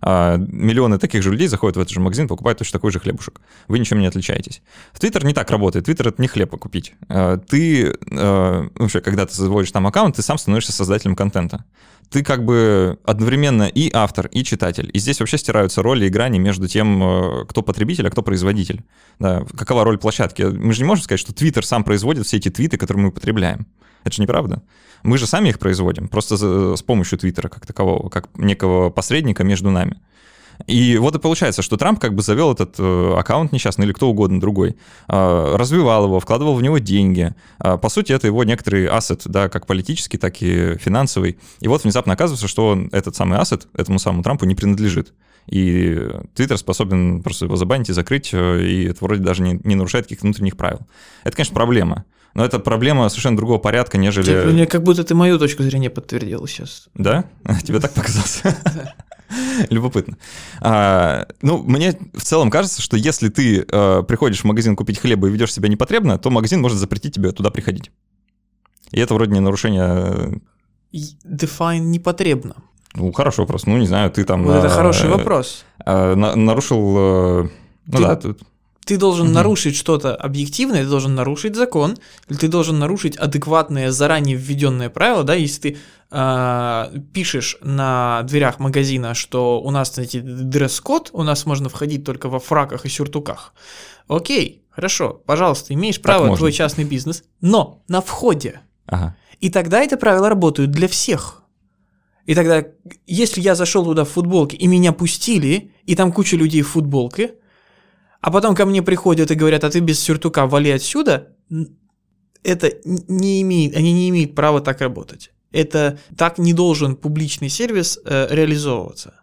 А миллионы таких же людей заходят в этот же магазин, покупают точно такой же хлебушек. Вы ничем не отличаетесь. Твиттер не так работает. Твиттер — это не хлеб купить. А ты, э, вообще, когда ты заводишь там аккаунт, ты сам становишься создателем контента. Ты как бы одновременно и автор, и читатель. И здесь вообще стираются роли и грани между тем, э, кто потребитель, а кто производитель. Да, какова роль площадки? Мы же не можем сказать, что Твиттер сам производит все эти твиты, которые мы потребляем. Это же неправда. Мы же сами их производим, просто с помощью Твиттера как такового, как некого посредника между нами. И вот и получается, что Трамп как бы завел этот э, аккаунт несчастный или кто угодно другой, э, развивал его, вкладывал в него деньги. Э, по сути, это его некоторый ассет, да, как политический, так и финансовый. И вот внезапно оказывается, что он, этот самый ассет этому самому Трампу не принадлежит. И Твиттер способен просто его забанить и закрыть, и это вроде даже не, не нарушает каких-то внутренних правил. Это, конечно, проблема. Но это проблема совершенно другого порядка, нежели... Типа, мне как будто ты мою точку зрения подтвердил сейчас. Да? *laughs* Тебе так показалось? *laughs* Любопытно. А, ну, мне в целом кажется, что если ты а, приходишь в магазин купить хлеба и ведешь себя непотребно, то магазин может запретить тебе туда приходить. И это вроде не нарушение... Define непотребно. Ну, хороший вопрос. Ну, не знаю, ты там... Вот это хороший вопрос. А, на, нарушил... Ну ты, да, тут ты должен угу. нарушить что-то объективное, ты должен нарушить закон, или ты должен нарушить адекватное заранее введенное правило, да, если ты э, пишешь на дверях магазина, что у нас, знаете, дресс-код, у нас можно входить только во фраках и сюртуках. Окей, хорошо, пожалуйста, имеешь право твой частный бизнес, но на входе. Ага. И тогда эти правила работают для всех. И тогда, если я зашел туда в футболке и меня пустили, и там куча людей в футболке, а потом ко мне приходят и говорят, а ты без сюртука вали отсюда, это не имеет, они не имеют права так работать. Это так не должен публичный сервис э, реализовываться.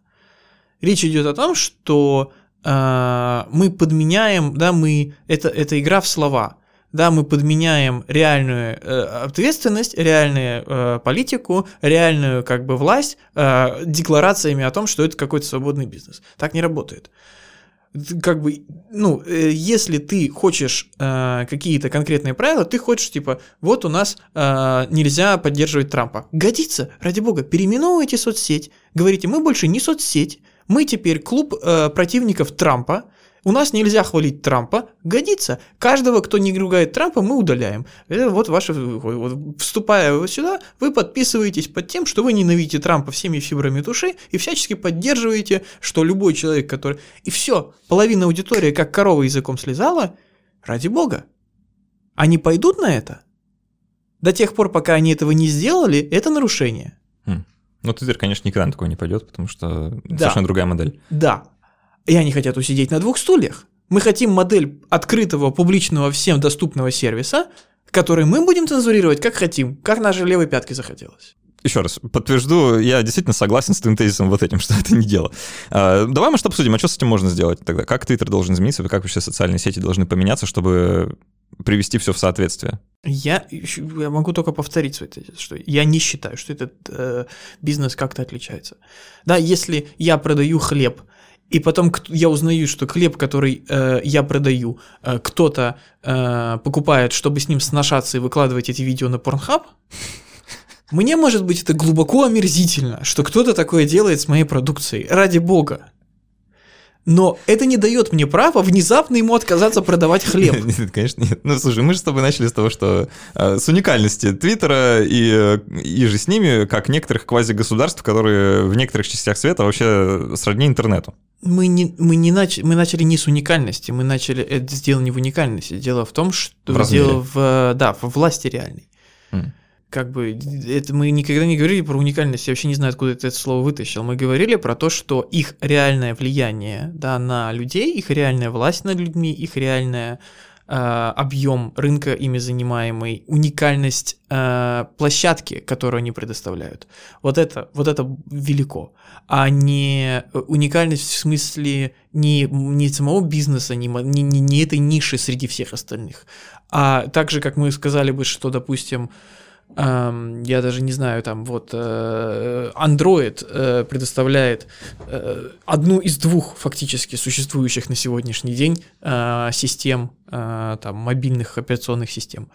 Речь идет о том, что э, мы подменяем, да, мы это это игра в слова, да, мы подменяем реальную э, ответственность, реальную э, политику, реальную как бы власть э, декларациями о том, что это какой-то свободный бизнес. Так не работает как бы, ну, э, если ты хочешь э, какие-то конкретные правила, ты хочешь, типа, вот у нас э, нельзя поддерживать Трампа. Годится, ради бога, переименовывайте соцсеть, говорите, мы больше не соцсеть, мы теперь клуб э, противников Трампа, у нас нельзя хвалить Трампа, годится. Каждого, кто не ругает Трампа, мы удаляем. Это вот ваше, вот, вступая сюда, вы подписываетесь под тем, что вы ненавидите Трампа всеми фибрами души и всячески поддерживаете, что любой человек, который... И все, половина аудитории, как корова языком слезала, ради бога. Они пойдут на это? До тех пор, пока они этого не сделали, это нарушение. Хм. Ну, Твиттер, конечно, никогда на такое не пойдет, потому что да. совершенно другая модель. Да, и они хотят усидеть на двух стульях. Мы хотим модель открытого, публичного, всем доступного сервиса, который мы будем цензурировать как хотим, как нашей левой пятки захотелось. Еще раз, подтвержду, я действительно согласен с твоим тезисом вот этим, *laughs* что это не дело. А, давай мы что обсудим, а что с этим можно сделать тогда? Как Твиттер должен измениться, как вообще социальные сети должны поменяться, чтобы привести все в соответствие? Я, я могу только повторить свой тезис, что я не считаю, что этот э, бизнес как-то отличается. Да, если я продаю хлеб, и потом я узнаю, что хлеб, который э, я продаю, э, кто-то э, покупает, чтобы с ним сношаться и выкладывать эти видео на Pornhub. Мне, может быть, это глубоко омерзительно, что кто-то такое делает с моей продукцией. Ради бога. Но это не дает мне права внезапно ему отказаться продавать хлеб. *laughs* Нет, конечно, нет. Ну, слушай, мы же с тобой начали с того, что э, с уникальности Твиттера и, э, и же с ними, как некоторых квазигосударств, которые в некоторых частях света вообще сродни интернету. Мы, не, мы, не нач, мы начали не с уникальности, мы начали это дело не в уникальности. Дело в том, что в дело в, да, в власти реальной. Mm как бы это мы никогда не говорили про уникальность, я вообще не знаю, откуда ты это слово вытащил. Мы говорили про то, что их реальное влияние да, на людей, их реальная власть над людьми, их реальная э, объем рынка ими занимаемый, уникальность э, площадки, которую они предоставляют. Вот это, вот это велико. А не уникальность в смысле не, не самого бизнеса, не, не, не этой ниши среди всех остальных. А также, как мы сказали бы, что, допустим, я даже не знаю, там вот э, Android э, предоставляет э, одну из двух фактически существующих на сегодняшний день систем, там, мобильных операционных систем.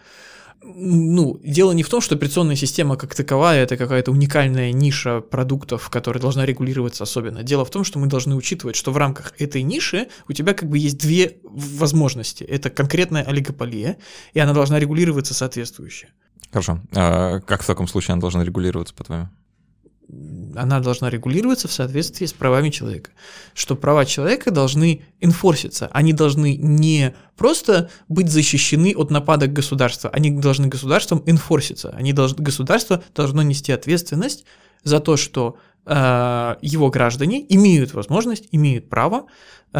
ну, дело не в том, что операционная система как таковая это какая-то уникальная ниша продуктов, которая должна регулироваться особенно. Дело в том, что мы должны учитывать, что в рамках этой ниши у тебя как бы есть две возможности. Это конкретная олигополия, и она должна регулироваться соответствующе. Хорошо. А как в таком случае она должна регулироваться, по-твоему? она должна регулироваться в соответствии с правами человека. Что права человека должны инфорситься, они должны не просто быть защищены от нападок государства, они должны государством инфорситься, они должны, государство должно нести ответственность за то, что э, его граждане имеют возможность, имеют право, э,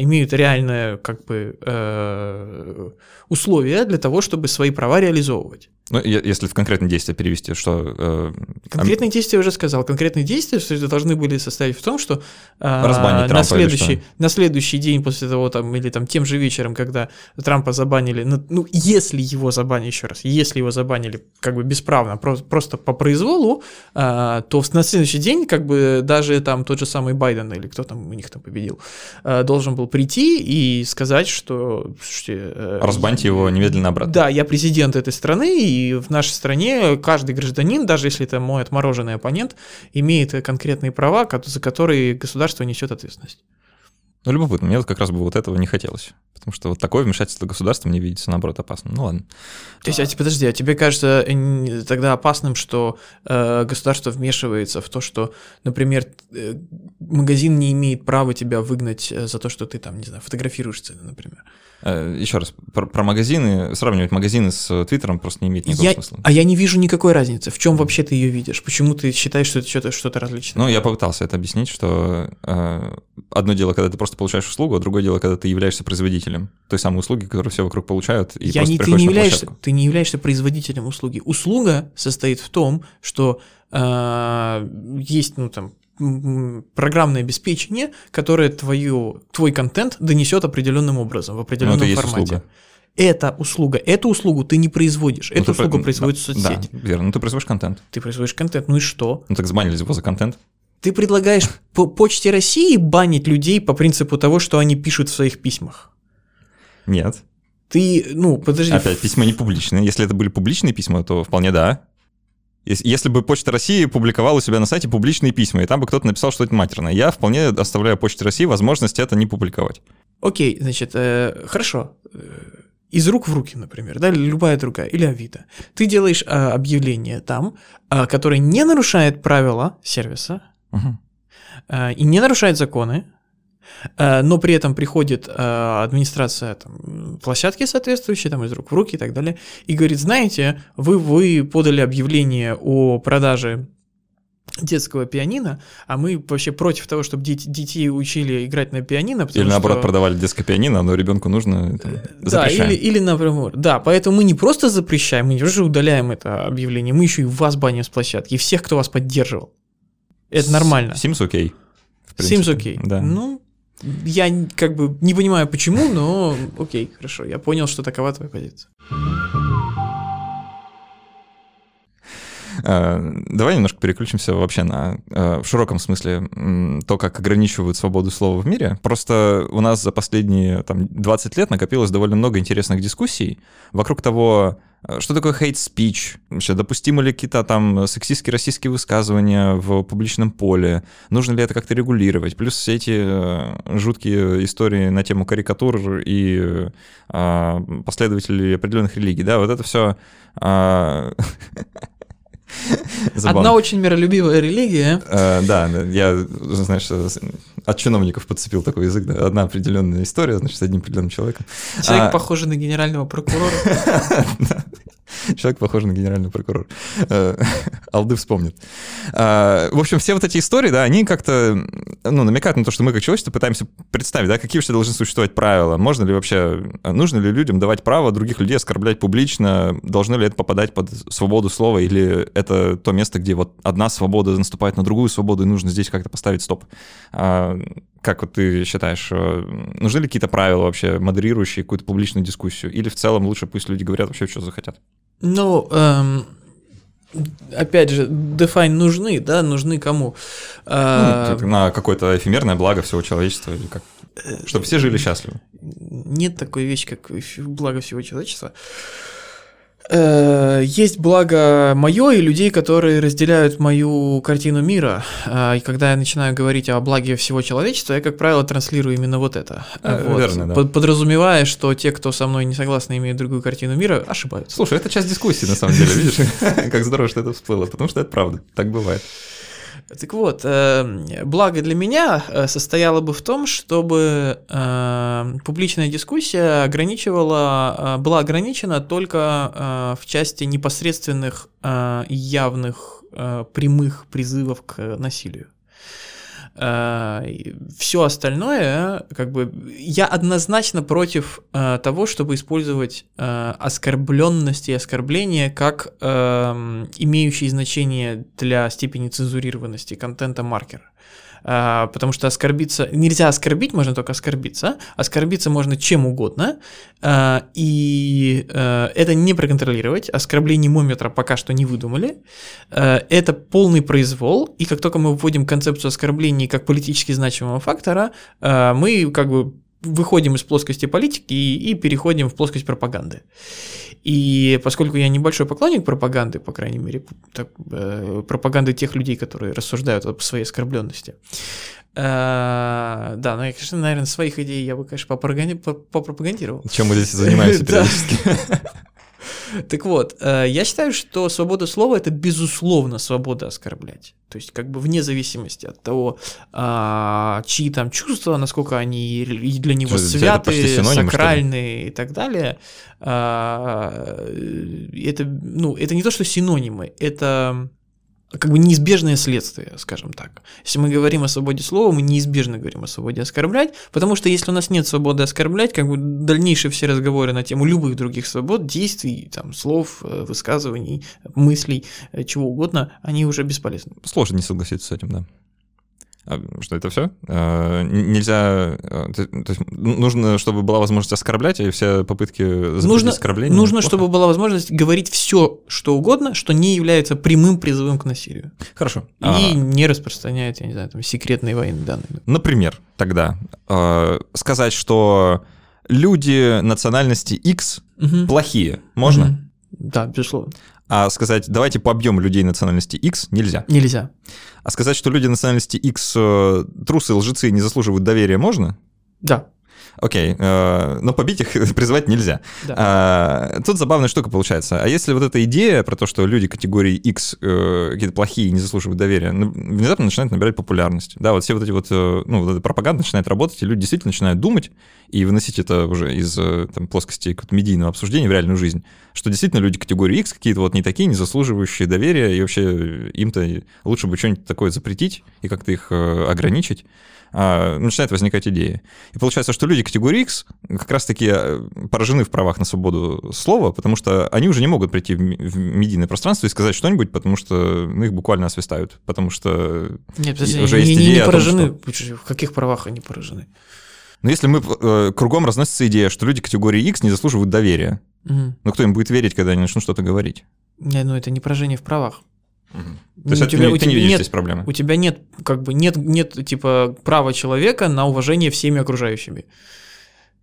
имеют реальное как бы э, условия для того, чтобы свои права реализовывать. Ну, если в конкретные действия перевести, что... Э, конкретные действия я уже сказал. Конкретные действия должны были состоять в том, что э, на, следующий, на следующий день после того, там, или там тем же вечером, когда Трампа забанили, ну, ну если его забанили, еще раз, если его забанили как бы бесправно, просто, просто по произволу, э, то на следующий день как бы даже там тот же самый Байден или кто там у них там победил, э, должен был прийти и сказать, что... Слушайте, э, Разбаньте его немедленно обратно. Да, я президент этой страны, и и в нашей стране каждый гражданин, даже если это мой отмороженный оппонент, имеет конкретные права, за которые государство несет ответственность. Ну, любопытно, мне вот как раз бы вот этого не хотелось. Потому что вот такое вмешательство государства мне видится, наоборот, опасным. Ну ладно. То есть, а, подожди, а тебе кажется тогда опасным, что э, государство вмешивается в то, что, например, э, магазин не имеет права тебя выгнать э, за то, что ты там, не знаю, фотографируешь цены, например? Э, Еще раз, про, про магазины, сравнивать магазины с Твиттером просто не имеет никакого я, смысла. А я не вижу никакой разницы. В чем вообще ты ее видишь? Почему ты считаешь, что это что-то, что-то различное? Ну, я попытался это объяснить, что э, одно дело, когда ты просто получаешь услугу, а другое дело, когда ты являешься производителем той самой услуги, которую все вокруг получают, и я просто не, ты не являешься, Ты не являешься производителем услуги. Услуга состоит в том, что э, есть, ну, там, программное обеспечение, которое твою, твой контент донесет определенным образом, в определенном ну, это формате. Услуга. Это услуга. Эту услугу ты не производишь. Ну, Эту услугу про... производит да, соцсеть. Да, верно. Ну, ты производишь контент. Ты производишь контент. Ну и что? Ну, так забанили его за контент. Ты предлагаешь *laughs* по Почте России банить людей по принципу того, что они пишут в своих письмах? Нет. Ты, ну, подожди. Опять, письма не публичные. Если это были публичные письма, то вполне да. Если бы Почта России публиковала у себя на сайте публичные письма, и там бы кто-то написал что-то матерное, я вполне оставляю Почте России возможность это не публиковать. Окей, значит, э, хорошо. Э, из рук в руки, например, да, любая другая, или Авито. Ты делаешь э, объявление там, э, которое не нарушает правила сервиса угу. э, и не нарушает законы, но при этом приходит э, администрация там, площадки соответствующей, там, из рук в руки и так далее, и говорит, знаете, вы, вы подали объявление о продаже детского пианино, а мы вообще против того, чтобы дети, детей учили играть на пианино. Или наоборот, что... продавали детское пианино, но ребенку нужно там, Да, или, или например, да, поэтому мы не просто запрещаем, мы не просто удаляем это объявление, мы еще и вас баним с площадки, и всех, кто вас поддерживал. Это нормально. Sims окей. Okay, Sims окей. Okay. Да. Ну, я как бы не понимаю почему, но окей, хорошо, я понял, что такова твоя позиция. Э, давай немножко переключимся вообще на, э, в широком смысле, то, как ограничивают свободу слова в мире. Просто у нас за последние там, 20 лет накопилось довольно много интересных дискуссий вокруг того, что такое hate speech? Вообще, допустимы ли какие-то там сексистские, российские высказывания в публичном поле? Нужно ли это как-то регулировать? Плюс все эти жуткие истории на тему карикатур и а, последователей определенных религий, да, вот это все а, *laughs* *laughs* Одна очень миролюбивая религия. Э, да, я, знаешь, от чиновников подцепил такой язык, да, одна определенная история, значит, с одним определенным человеком. Человек, а... похожий на генерального прокурора. *laughs* *laughs* Человек, похожий на генерального прокурора. Э, *laughs* Алды вспомнит. А, в общем, все вот эти истории, да, они как-то ну, намекают на то, что мы как человечество пытаемся представить, да, какие вообще должны существовать правила. Можно ли вообще, нужно ли людям давать право других людей оскорблять публично? Должно ли это попадать под свободу слова? Или это то место, где вот одна свобода наступает на другую свободу, и нужно здесь как-то поставить стоп? А, как вот ты считаешь, э, нужны ли какие-то правила вообще, модерирующие какую-то публичную дискуссию? Или в целом лучше пусть люди говорят вообще, что захотят? Ну, эм, опять же, define нужны, да, нужны кому? Ну, на какое-то эфемерное благо всего человечества, или как? Чтобы все жили счастливо. Нет такой вещи, как благо всего человечества. Э, есть благо мое и людей, которые разделяют мою картину мира. Э, И когда я начинаю говорить о благе всего человечества, я, как правило, транслирую именно вот это. Э, Вот. верно, да. Под- Подразумевая, что те, кто со мной не согласны, имеют другую картину мира, ошибаются. Слушай, это часть дискуссии, на самом деле, видишь? *laughs* Как здорово, что это всплыло, потому что это правда, так бывает. Так вот, э, благо для меня э, состояло бы в том, чтобы э, публичная дискуссия ограничивала, была ограничена только в части непосредственных явных прямых призывов к насилию. Все остальное, как бы, я однозначно против э, того, чтобы использовать э, оскорбленность и оскорбление как эм, имеющий значение для степени цензурированности контента маркер. А, потому что оскорбиться нельзя оскорбить, можно только оскорбиться. Оскорбиться можно чем угодно, а, и а, это не проконтролировать. Оскорблений мометра пока что не выдумали. А, это полный произвол, и как только мы вводим концепцию оскорблений как политически значимого фактора, мы как бы выходим из плоскости политики и, и переходим в плоскость пропаганды. И поскольку я небольшой поклонник пропаганды, по крайней мере, так, э, пропаганды тех людей, которые рассуждают об своей оскорбленности, э, да, ну я, конечно, наверное, своих идей я бы, конечно, попропаганди- попропагандировал. Чем мы здесь занимаемся *laughs* периодически. *laughs* Так вот, э, я считаю, что свобода слова это безусловно свобода оскорблять. То есть, как бы вне зависимости от того, а, чьи там чувства, насколько они для него Что, святы, сакральные и так далее. а, Это, ну, это не то, что синонимы, это как бы неизбежное следствие, скажем так. Если мы говорим о свободе слова, мы неизбежно говорим о свободе оскорблять, потому что если у нас нет свободы оскорблять, как бы дальнейшие все разговоры на тему любых других свобод, действий, там, слов, э, высказываний, мыслей, э, чего угодно, они уже бесполезны. Сложно не согласиться с этим, да. А что, это все? Нельзя... э, то есть нужно, чтобы была возможность оскорблять, и все попытки Нужно, оскорбление... нужно плохо? чтобы была возможность говорить все, что угодно, что не является прямым призывом к насилию. Хорошо. И А, не распространяет, я не знаю, там, секретные военные данные. Например, тогда э, сказать, что люди национальности X Мгм. плохие, можно? Мгм. Да, безусловно. А сказать, давайте побьем людей национальности X нельзя. Нельзя. А сказать, что люди национальности X э, трусы, лжецы не заслуживают доверия, можно? Да. Окей, э, но побить их *laughs* призвать нельзя. Да. А, тут забавная штука получается. А если вот эта идея про то, что люди категории X э, какие-то плохие и не заслуживают доверия, ну, внезапно начинает набирать популярность. Да, вот все вот эти вот, э, ну, вот эта пропаганда начинает работать, и люди действительно начинают думать и выносить это уже из э, там, плоскости медийного обсуждения в реальную жизнь, что действительно люди категории X какие-то вот не такие, не заслуживающие доверия, и вообще им-то лучше бы что-нибудь такое запретить и как-то их э, ограничить а, начинает возникать идея. И получается, что люди категории X как раз-таки э, поражены в правах на свободу слова, потому что они уже не могут прийти в медийное пространство и сказать что-нибудь, потому что ну, их буквально освистают, потому что... Нет, подожди, уже есть не, не идея о том, поражены. В каких правах они поражены? Но если мы э, кругом разносится идея, что люди категории X не заслуживают доверия, Мгм. ну кто им будет верить, когда они начнут что-то говорить? Не, ну это не поражение в правах. То У есть это тебя- не- у ты не тебя видишь нет- здесь проблемы? У тебя нет, как бы, нет, нет, типа, права человека на уважение всеми окружающими.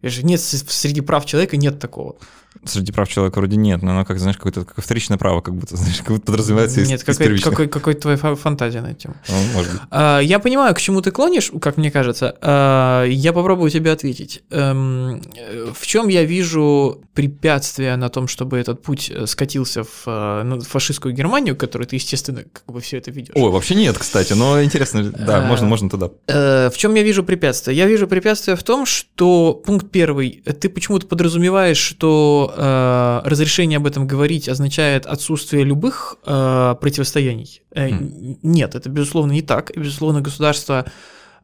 Нет, среди прав человека нет такого. Среди прав человека вроде нет, но оно как, знаешь, какое-то как вторичное право, как будто, *laughs* знаешь, как будто подразумевается из, Нет, из какой, первичных. какой, какой твоя фа- фантазия на эту тему. Ну, может быть. А, Я понимаю, к чему ты клонишь, как мне кажется. А, Я попробую тебе ответить. Эм, э, В чем я вижу препятствия на том, чтобы этот путь э, скатился в э, ну, фашистскую Германию, которую ты, естественно, как бы все это видишь? Ой, вообще нет, кстати, но интересно, да, А. можно, можно туда. Э, В чем я вижу препятствие? Я вижу препятствие в том, что пункт первый, ты почему-то подразумеваешь, что э, разрешение об этом говорить означает отсутствие любых э, противостояний. Э, н- Нет, это безусловно не так. И, безусловно, государство,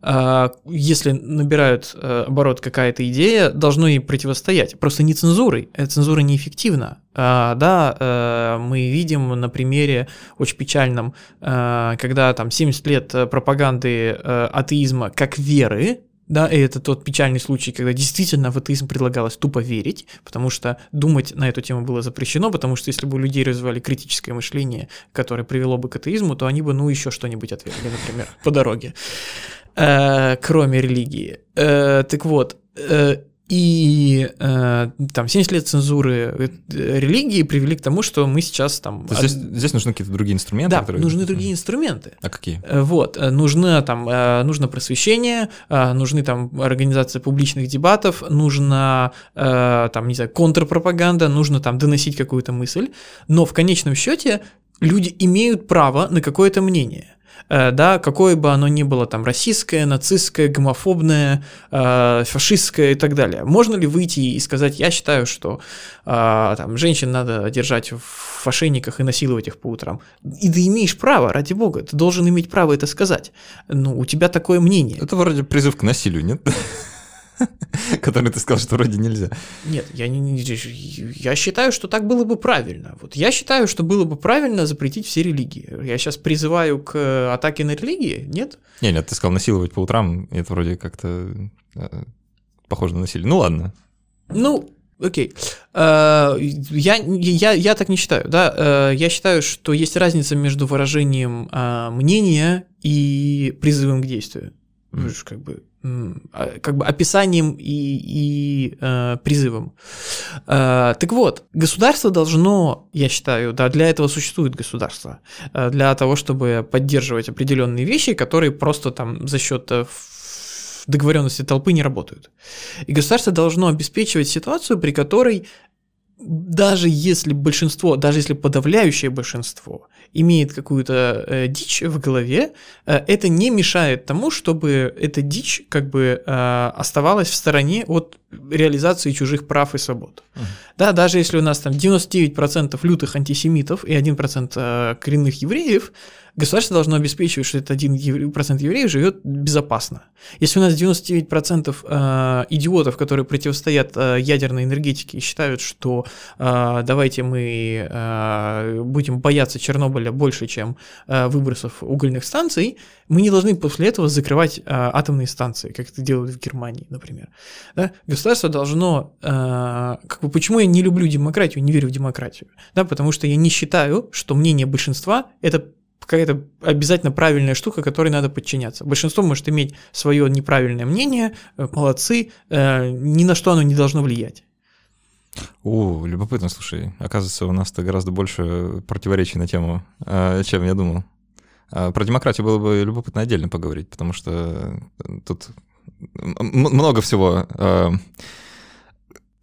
э, если набирают э, оборот какая-то идея, должно ей противостоять. Просто не цензурой. Э, Цензура неэффективна. А, да, э, мы видим на примере очень печальном, э, когда там 70 лет э, пропаганды э, атеизма как веры, да, и это тот печальный случай, когда действительно в атеизм предлагалось тупо верить, потому что думать на эту тему было запрещено, потому что если бы у людей развивали критическое мышление, которое привело бы к атеизму, то они бы, ну, еще что-нибудь ответили, например, по дороге, Э, кроме религии. Э, Так вот, э, И э, там 70 лет цензуры э, религии привели к тому, что мы сейчас там... То есть здесь, здесь нужны какие-то другие инструменты? Да, которые... нужны другие инструменты. А какие? Э, вот, э, нужно там, нужно просвещение, нужны там организация публичных дебатов, нужна там, не знаю, контрпропаганда, нужно там доносить какую-то мысль, но в конечном счете люди имеют право на какое-то мнение. Э, да, какое бы оно ни было там российское, нацистское, гомофобное, э, фашистское и так далее. Можно ли выйти и сказать, я считаю, что э, там женщин надо держать в ошейниках и насиловать их по утрам? И ты имеешь право, ради бога, ты должен иметь право это сказать. Ну, у тебя такое мнение. Это вроде призыв к насилию, нет? *laughs* который ты сказал, что вроде нельзя. Нет, я, не, я считаю, что так было бы правильно. Вот я считаю, что было бы правильно запретить все религии. Я сейчас призываю к э, атаке на религии, нет? Нет, нет, ты сказал насиловать по утрам, это вроде как-то э, похоже на насилие. Ну ладно. Ну, Окей. Э, я, я, я так не считаю. Да? Я считаю, что есть разница между выражением мнения и призывом к действию. Mm. Как бы как бы описанием и, и э, призывом. Э, так вот, государство должно, я считаю, да, для этого существует государство, э, для того, чтобы поддерживать определенные вещи, которые просто там за счет э, договоренности толпы не работают. И государство должно обеспечивать ситуацию, при которой даже если большинство, даже если подавляющее большинство имеет какую-то э, дичь в голове, э, это не мешает тому, чтобы эта дичь как бы э, оставалась в стороне от реализации чужих прав и свобод. Uh-huh. Да, даже если у нас там 99% лютых антисемитов и 1% э, коренных евреев, государство должно обеспечивать, что этот 1% евреев живет безопасно. Если у нас 99% э, идиотов, которые противостоят э, ядерной энергетике и считают, что давайте мы будем бояться Чернобыля больше, чем э, выбросов угольных станций, мы не должны после этого закрывать э, атомные станции, как это делают в Германии, например. Да? Государство должно... Э, как бы, почему я не люблю демократию, не верю в демократию? Да, потому что я не считаю, что мнение большинства – это какая-то обязательно правильная штука, которой надо подчиняться. Большинство может иметь свое неправильное мнение, э, молодцы, э, ни на что оно не должно влиять. О, любопытно, слушай. Оказывается, у нас-то гораздо больше противоречий на тему, э, чем я думал. А про демократию было бы любопытно отдельно поговорить, потому что тут много всего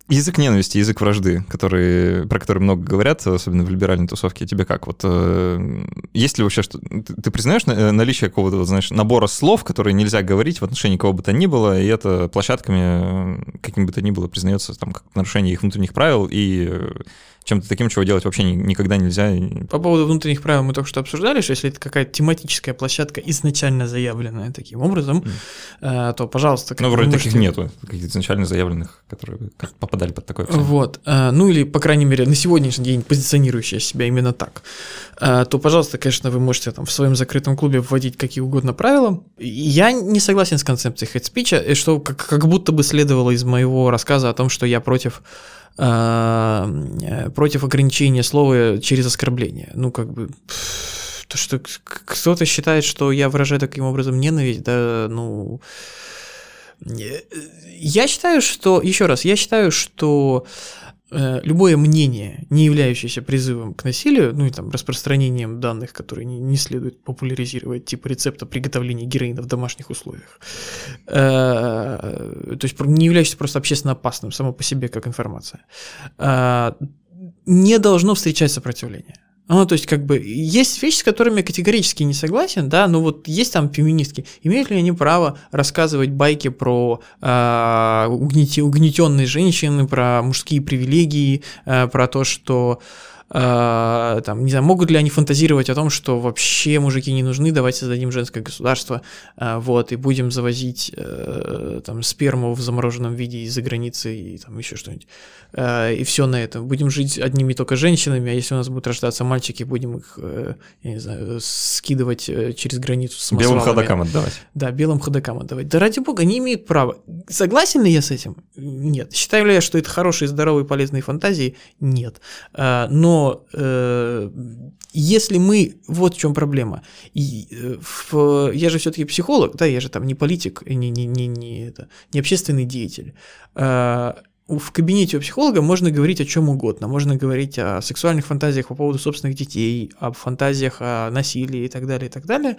Язык ненависти, язык вражды, который, про который много говорят, особенно в либеральной тусовке. Тебе как? Вот э, есть ли вообще что? Ты, ты признаешь э, наличие какого-то, вот, знаешь, набора слов, которые нельзя говорить в отношении кого бы то ни было, и это площадками, э, каким бы то ни было, признается там как нарушение их внутренних правил и э, чем-то таким, чего делать вообще никогда нельзя. По поводу внутренних правил мы только что обсуждали, что если это какая-то тематическая площадка, изначально заявленная таким образом, mm. то, пожалуйста... Ну, вроде можете... таких нету, каких-то изначально заявленных, которые попадали под такое описание. Вот, э, ну или, по крайней мере, на сегодняшний день позиционирующая себя именно так, э, то, пожалуйста, конечно, вы можете там в своем закрытом клубе вводить какие угодно правила. Я не согласен с концепцией хедспича, что как, как будто бы следовало из моего рассказа о том, что я против Э, против ограничения слова через оскорбление. Ну, как бы, то, что кто-то считает, что я выражаю таким образом ненависть, да, ну... Я считаю, что, еще раз, я считаю, что любое мнение, не являющееся призывом к насилию, ну и там распространением данных, которые не, не следует популяризировать, типа рецепта приготовления героина в домашних условиях, э, то есть не являющееся просто общественно опасным само по себе как информация, э, не должно встречать сопротивление. Ну, то есть, как бы, есть вещи, с которыми я категорически не согласен, да, но вот есть там феминистки. Имеют ли они право рассказывать байки про э, угнетенные женщины, про мужские привилегии, э, про то, что там, не знаю, могут ли они фантазировать о том, что вообще мужики не нужны, давайте создадим женское государство, э, вот, и будем завозить э, там сперму в замороженном виде из-за границы и там еще что-нибудь. Э, и все на этом. Будем жить одними только женщинами, а если у нас будут рождаться мальчики, будем их, э, я не знаю, скидывать э, через границу с Белым ходокам отдавать. Да, белым ходокам отдавать. Да ради бога, они имеют право. Согласен ли я с этим? нет. Считаю ли я, что это хорошие, здоровые, полезные фантазии? Нет. А, э, если мы... Вот в чем проблема. И, э, в, я же все-таки психолог, да, я же там не политик, не, не, не, не, это, не общественный деятель. А, в кабинете у психолога можно говорить о чем угодно. Можно говорить о сексуальных фантазиях по поводу собственных детей, об фантазиях о насилии и так далее, и так далее.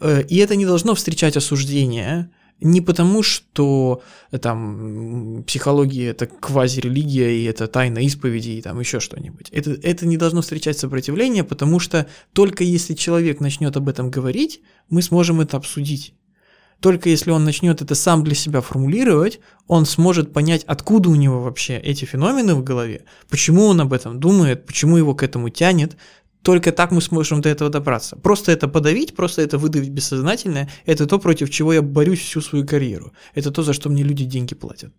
Э, и это не должно встречать осуждение, не потому, что там психология это квазирелигия и это тайна исповеди и там еще что-нибудь. Это, это не должно встречать сопротивление, потому что только если человек начнет об этом говорить, мы сможем это обсудить. Только если он начнет это сам для себя формулировать, он сможет понять, откуда у него вообще эти феномены в голове, почему он об этом думает, почему его к этому тянет, только так мы сможем до этого добраться. Просто это подавить, просто это выдавить бессознательное, это то, против чего я борюсь всю свою карьеру. Это то, за что мне люди деньги платят.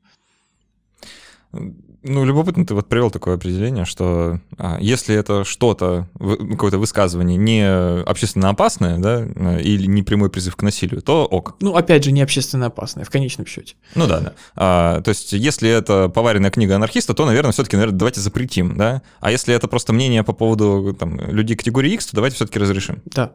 Ну, любопытно, ты вот привел такое определение, что а, если это что-то, какое-то высказывание не общественно опасное, да, или не прямой призыв к насилию, то ок. Ну, опять же, не общественно опасное, в конечном счете. Ну да, да. А, то есть, если это поваренная книга анархиста, то, наверное, все-таки, наверное, давайте запретим, да. А если это просто мнение по поводу там, людей категории X, то давайте все-таки разрешим. Да.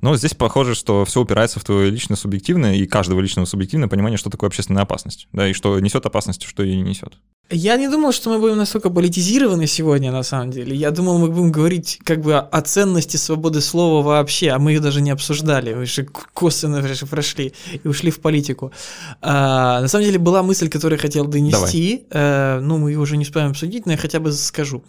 Но здесь похоже, что все упирается в твое личное субъективное и каждого личного субъективное понимание, что такое общественная опасность, да, и что несет опасность, что ее не несет. Я не думал, что мы будем настолько политизированы сегодня, на самом деле. Я думал, мы будем говорить как бы о ценности свободы слова вообще, а мы ее даже не обсуждали. Мы же косвенно прошли и ушли в политику. А, на самом деле была мысль, которую я хотел донести. А, ну, мы ее уже не успеем обсудить, но я хотя бы скажу.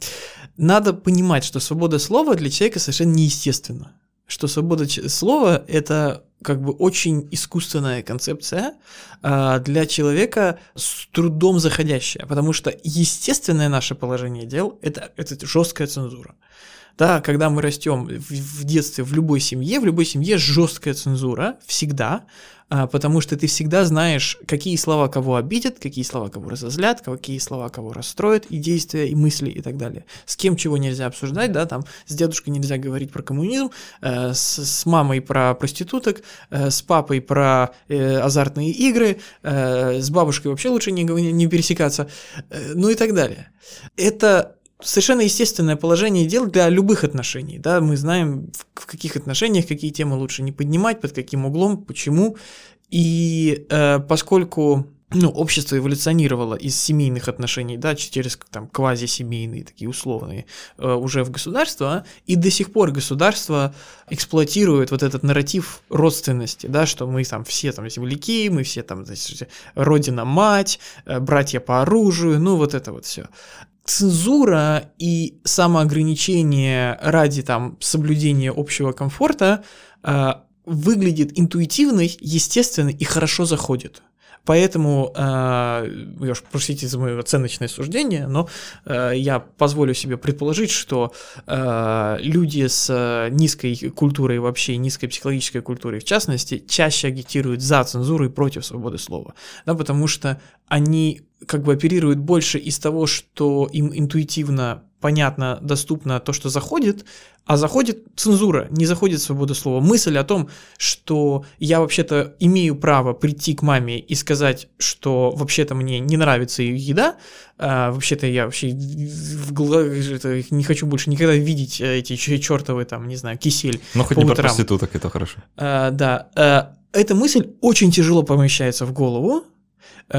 Надо понимать, что свобода слова для человека совершенно неестественна что свобода слова – это как бы очень искусственная концепция а, для человека с трудом заходящая, потому что естественное наше положение дел это, это жесткая цензура. Да, когда мы растем в, детстве в любой семье, в любой семье жесткая цензура всегда, потому что ты всегда знаешь, какие слова кого обидят, какие слова кого разозлят, какие слова кого расстроят, и действия, и мысли, и так далее. С кем чего нельзя обсуждать, да, там с дедушкой нельзя говорить про коммунизм, э, с, мамой про проституток, э, с папой про э, азартные игры, с бабушкой вообще лучше не, не пересекаться, ну и так далее. Это совершенно естественное положение дел для любых отношений. Да? Мы знаем, в каких отношениях какие темы лучше не поднимать, под каким углом, почему. И э, поскольку ну, общество эволюционировало из семейных отношений, да, через там квазисемейные, такие условные, э, уже в государство, и до сих пор государство эксплуатирует вот этот нарратив родственности, да, что мы там все там земляки, мы все там, значит, родина-мать, э, братья по оружию, ну, вот это вот все цензура и самоограничение ради там соблюдения общего комфорта э, выглядит интуитивной, естественной и хорошо заходит. Поэтому, э, уж простите за мое оценочное суждение, но э, я позволю себе предположить, что э, люди с низкой культурой вообще, низкой психологической культурой в частности, чаще агитируют за цензуру и против свободы слова, да, потому что они как бы оперируют больше из того, что им интуитивно понятно, доступно то, что заходит, а заходит цензура, не заходит свобода слова. Мысль о том, что я вообще-то имею право прийти к маме и сказать, что вообще-то мне не нравится ее еда, а вообще-то я вообще в глаз... не хочу больше никогда видеть э, эти чертовы там, не знаю, кисель. Ну, хоть не про проституток, это хорошо. А, да. А, эта мысль очень тяжело помещается в голову,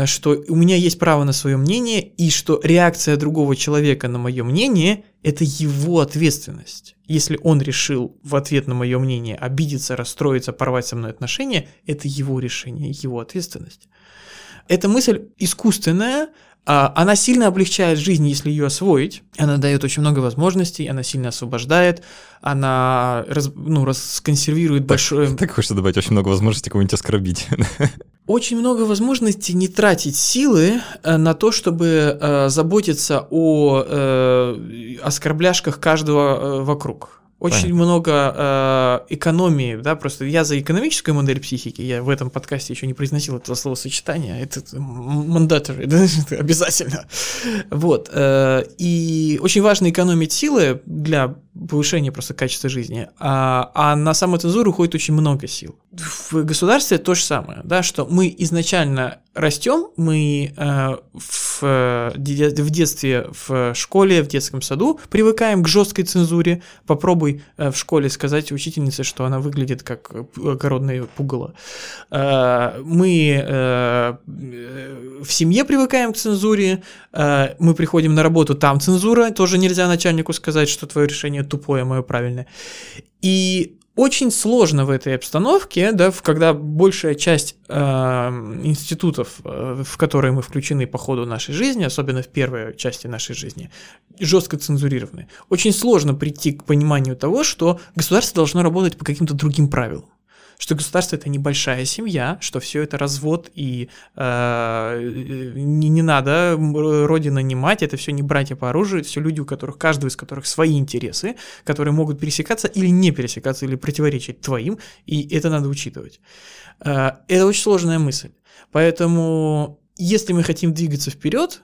что у меня есть право на свое мнение, и что реакция другого человека на мое мнение – это его ответственность. Если он решил в ответ на мое мнение обидеться, расстроиться, порвать со мной отношения, это его решение, его ответственность. Эта мысль искусственная, она сильно облегчает жизнь, если ее освоить. Она дает очень много возможностей, она сильно освобождает, она раз, ну, расконсервирует большое... Так хочется добавить очень много возможностей кого-нибудь оскорбить. Очень много возможностей не тратить силы э, на то, чтобы э, заботиться о э, оскорбляшках каждого вокруг. Очень Понятно. много э, экономии, да, просто я за экономическую модель психики, я в этом подкасте еще не произносил этого словосочетания, это mandatory, *laughs* да, это обязательно. Вот, э, и очень важно экономить силы для повышения просто качества жизни, а, а на самоцензуру уходит очень много сил. В государстве то же самое, да, что мы изначально растем, мы э, в в, э, детстве в школе, в детском саду привыкаем к жесткой цензуре. Попробуй э, в школе сказать учительнице, что она выглядит как огородное пугало. Мы в семье привыкаем к цензуре, мы приходим на работу, там цензура, тоже нельзя начальнику сказать, что твое решение тупое, а мое правильное. И очень сложно в этой обстановке, да, когда большая часть э, институтов, э, в которые мы включены по ходу нашей жизни, особенно в первой части нашей жизни, жестко цензурированы. Очень сложно прийти к пониманию того, что государство должно работать по каким-то другим правилам что государство это небольшая семья, что все это развод и э, не, не надо родина нанимать, это все не братья по оружию, это все люди, у которых каждый из которых свои интересы, которые могут пересекаться или не пересекаться, или противоречить твоим, и это надо учитывать. Э, это очень сложная мысль. Поэтому, если мы хотим двигаться вперед,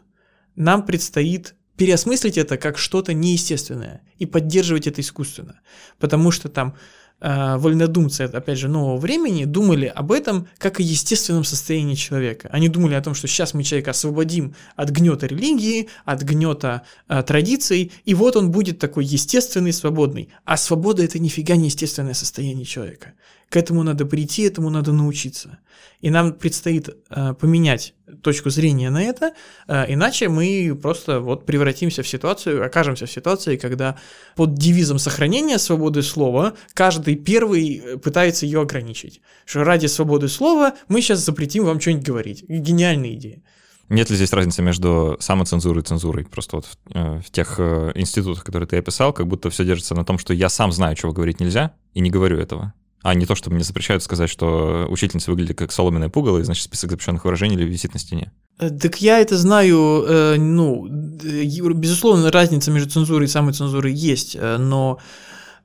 нам предстоит переосмыслить это как что-то неестественное и поддерживать это искусственно. Потому что там э, вольнодумцы, опять же, нового времени, думали об этом как о естественном состоянии человека. Они думали о том, что сейчас мы человека освободим от гнета религии, от гнета э, традиций, и вот он будет такой естественный, свободный. А свобода это нифига не естественное состояние человека. К этому надо прийти, этому надо научиться. И нам предстоит э, поменять точку зрения на это, э, иначе мы просто вот превратимся в ситуацию, окажемся в ситуации, когда под девизом сохранения свободы слова каждый первый э, пытается ее ограничить. Что ради свободы слова мы сейчас запретим вам что-нибудь говорить. Гениальная идея. Нет ли здесь разницы между самоцензурой и цензурой? Просто вот в, э, в тех э, институтах, которые ты описал, как будто все держится на том, что я сам знаю, чего говорить нельзя, и не говорю этого. А не то, что мне запрещают сказать, что учительница выглядит как соломенное пугало, и, значит, список запрещенных выражений или висит на стене. Так я это знаю, э, ну, безусловно, разница между цензурой и самоцензурой есть, э, но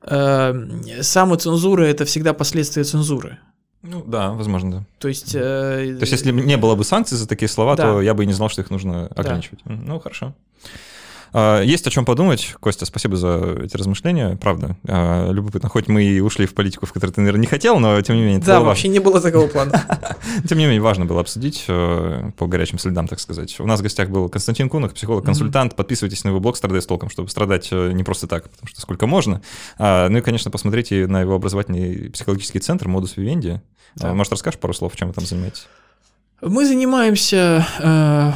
э, самоцензура – это всегда последствия цензуры. Ну да, возможно, да. То есть... Э, то есть если не было бы санкций за такие слова, да. то я бы и не знал, что их нужно ограничивать. Да. Ну, хорошо. А, есть о чем подумать. Костя, спасибо за эти размышления. Правда, а, любопытно. Хоть мы и ушли в политику, в которой ты, наверное, не хотел, но тем не менее... Да, вообще не было такого плана. *laughs* Тем не менее, важно было обсудить э, по горячим следам, так сказать. У нас в гостях был Константин Кунах, психолог-консультант. Подписывайтесь на его блог «Страдай с толком», чтобы страдать э, не просто так, потому что сколько можно. А, ну и, конечно, посмотрите на его образовательный психологический центр «Модус Вивенди». Может, расскажешь пару слов, чем вы там занимаетесь? Мы занимаемся э,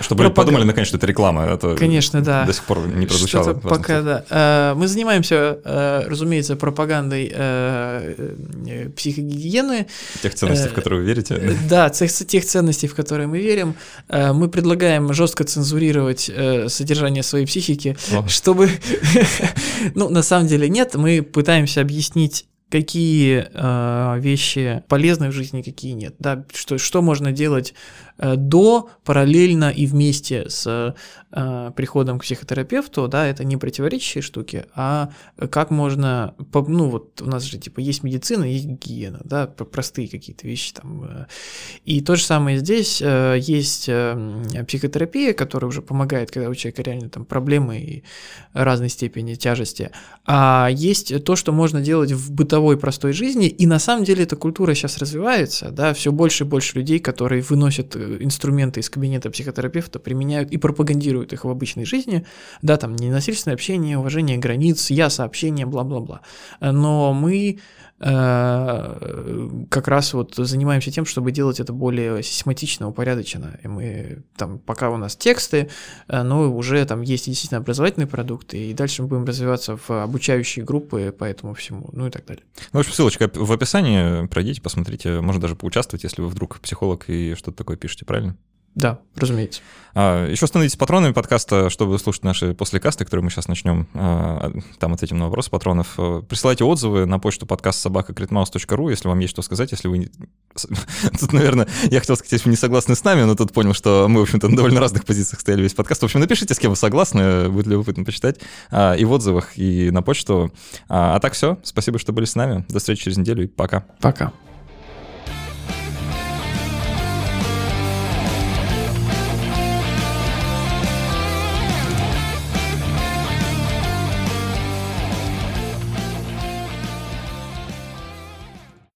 чтобы Пропаг... подумали, наконец, что это реклама. Это Конечно, да. До сих пор не прозвучало. Пока, да. Э, мы занимаемся, э, разумеется, пропагандой э, психогигиены. Тех ценностей, в которые вы верите. Да, тех, тех ценностей, в которые мы верим. Мы предлагаем жестко цензурировать содержание своей психики, О. чтобы... *laughs* ну, на самом деле нет, мы пытаемся объяснить какие э, вещи полезны в жизни, какие нет, да, что, что можно делать до, параллельно и вместе с э, приходом к психотерапевту, да, это не противоречащие штуки, а как можно, ну вот у нас же типа есть медицина, есть гигиена, да, простые какие-то вещи там. Э. И то же самое здесь, есть психотерапия, которая уже помогает, когда у человека реально там проблемы и разной степени тяжести, а есть то, что можно делать в бытовой простой жизни, и на самом деле эта культура сейчас развивается, да, все больше и больше людей, которые выносят инструменты из кабинета психотерапевта применяют и пропагандируют их в обычной жизни, да, там ненасильственное общение, уважение границ, я сообщение, бла-бла-бла. Но мы э, как раз вот занимаемся тем, чтобы делать это более систематично, упорядоченно. И мы там, пока у нас тексты, э, но уже там есть действительно образовательные продукты, и дальше мы будем развиваться в обучающие группы по этому всему, ну и так далее. Ну, в общем, ссылочка в описании, пройдите, посмотрите, можно даже поучаствовать, если вы вдруг психолог и что-то такое пишете, правильно? Да, разумеется. А, еще становитесь патронами подкаста, чтобы слушать наши послекасты, которые мы сейчас начнем. А, там ответим на вопросы патронов. А, присылайте отзывы на почту подкаст собака если вам есть что сказать, если вы... *laughs* Тут, наверное, я хотел сказать, если вы не согласны с нами, но тут понял, что мы, в общем-то, на довольно разных позициях стояли весь подкаст. В общем, напишите, с кем вы согласны, будет любопытно почитать. А, и в отзывах, и на почту. А, а так все, спасибо, что были с нами. До встречи через неделю и пока. Пока.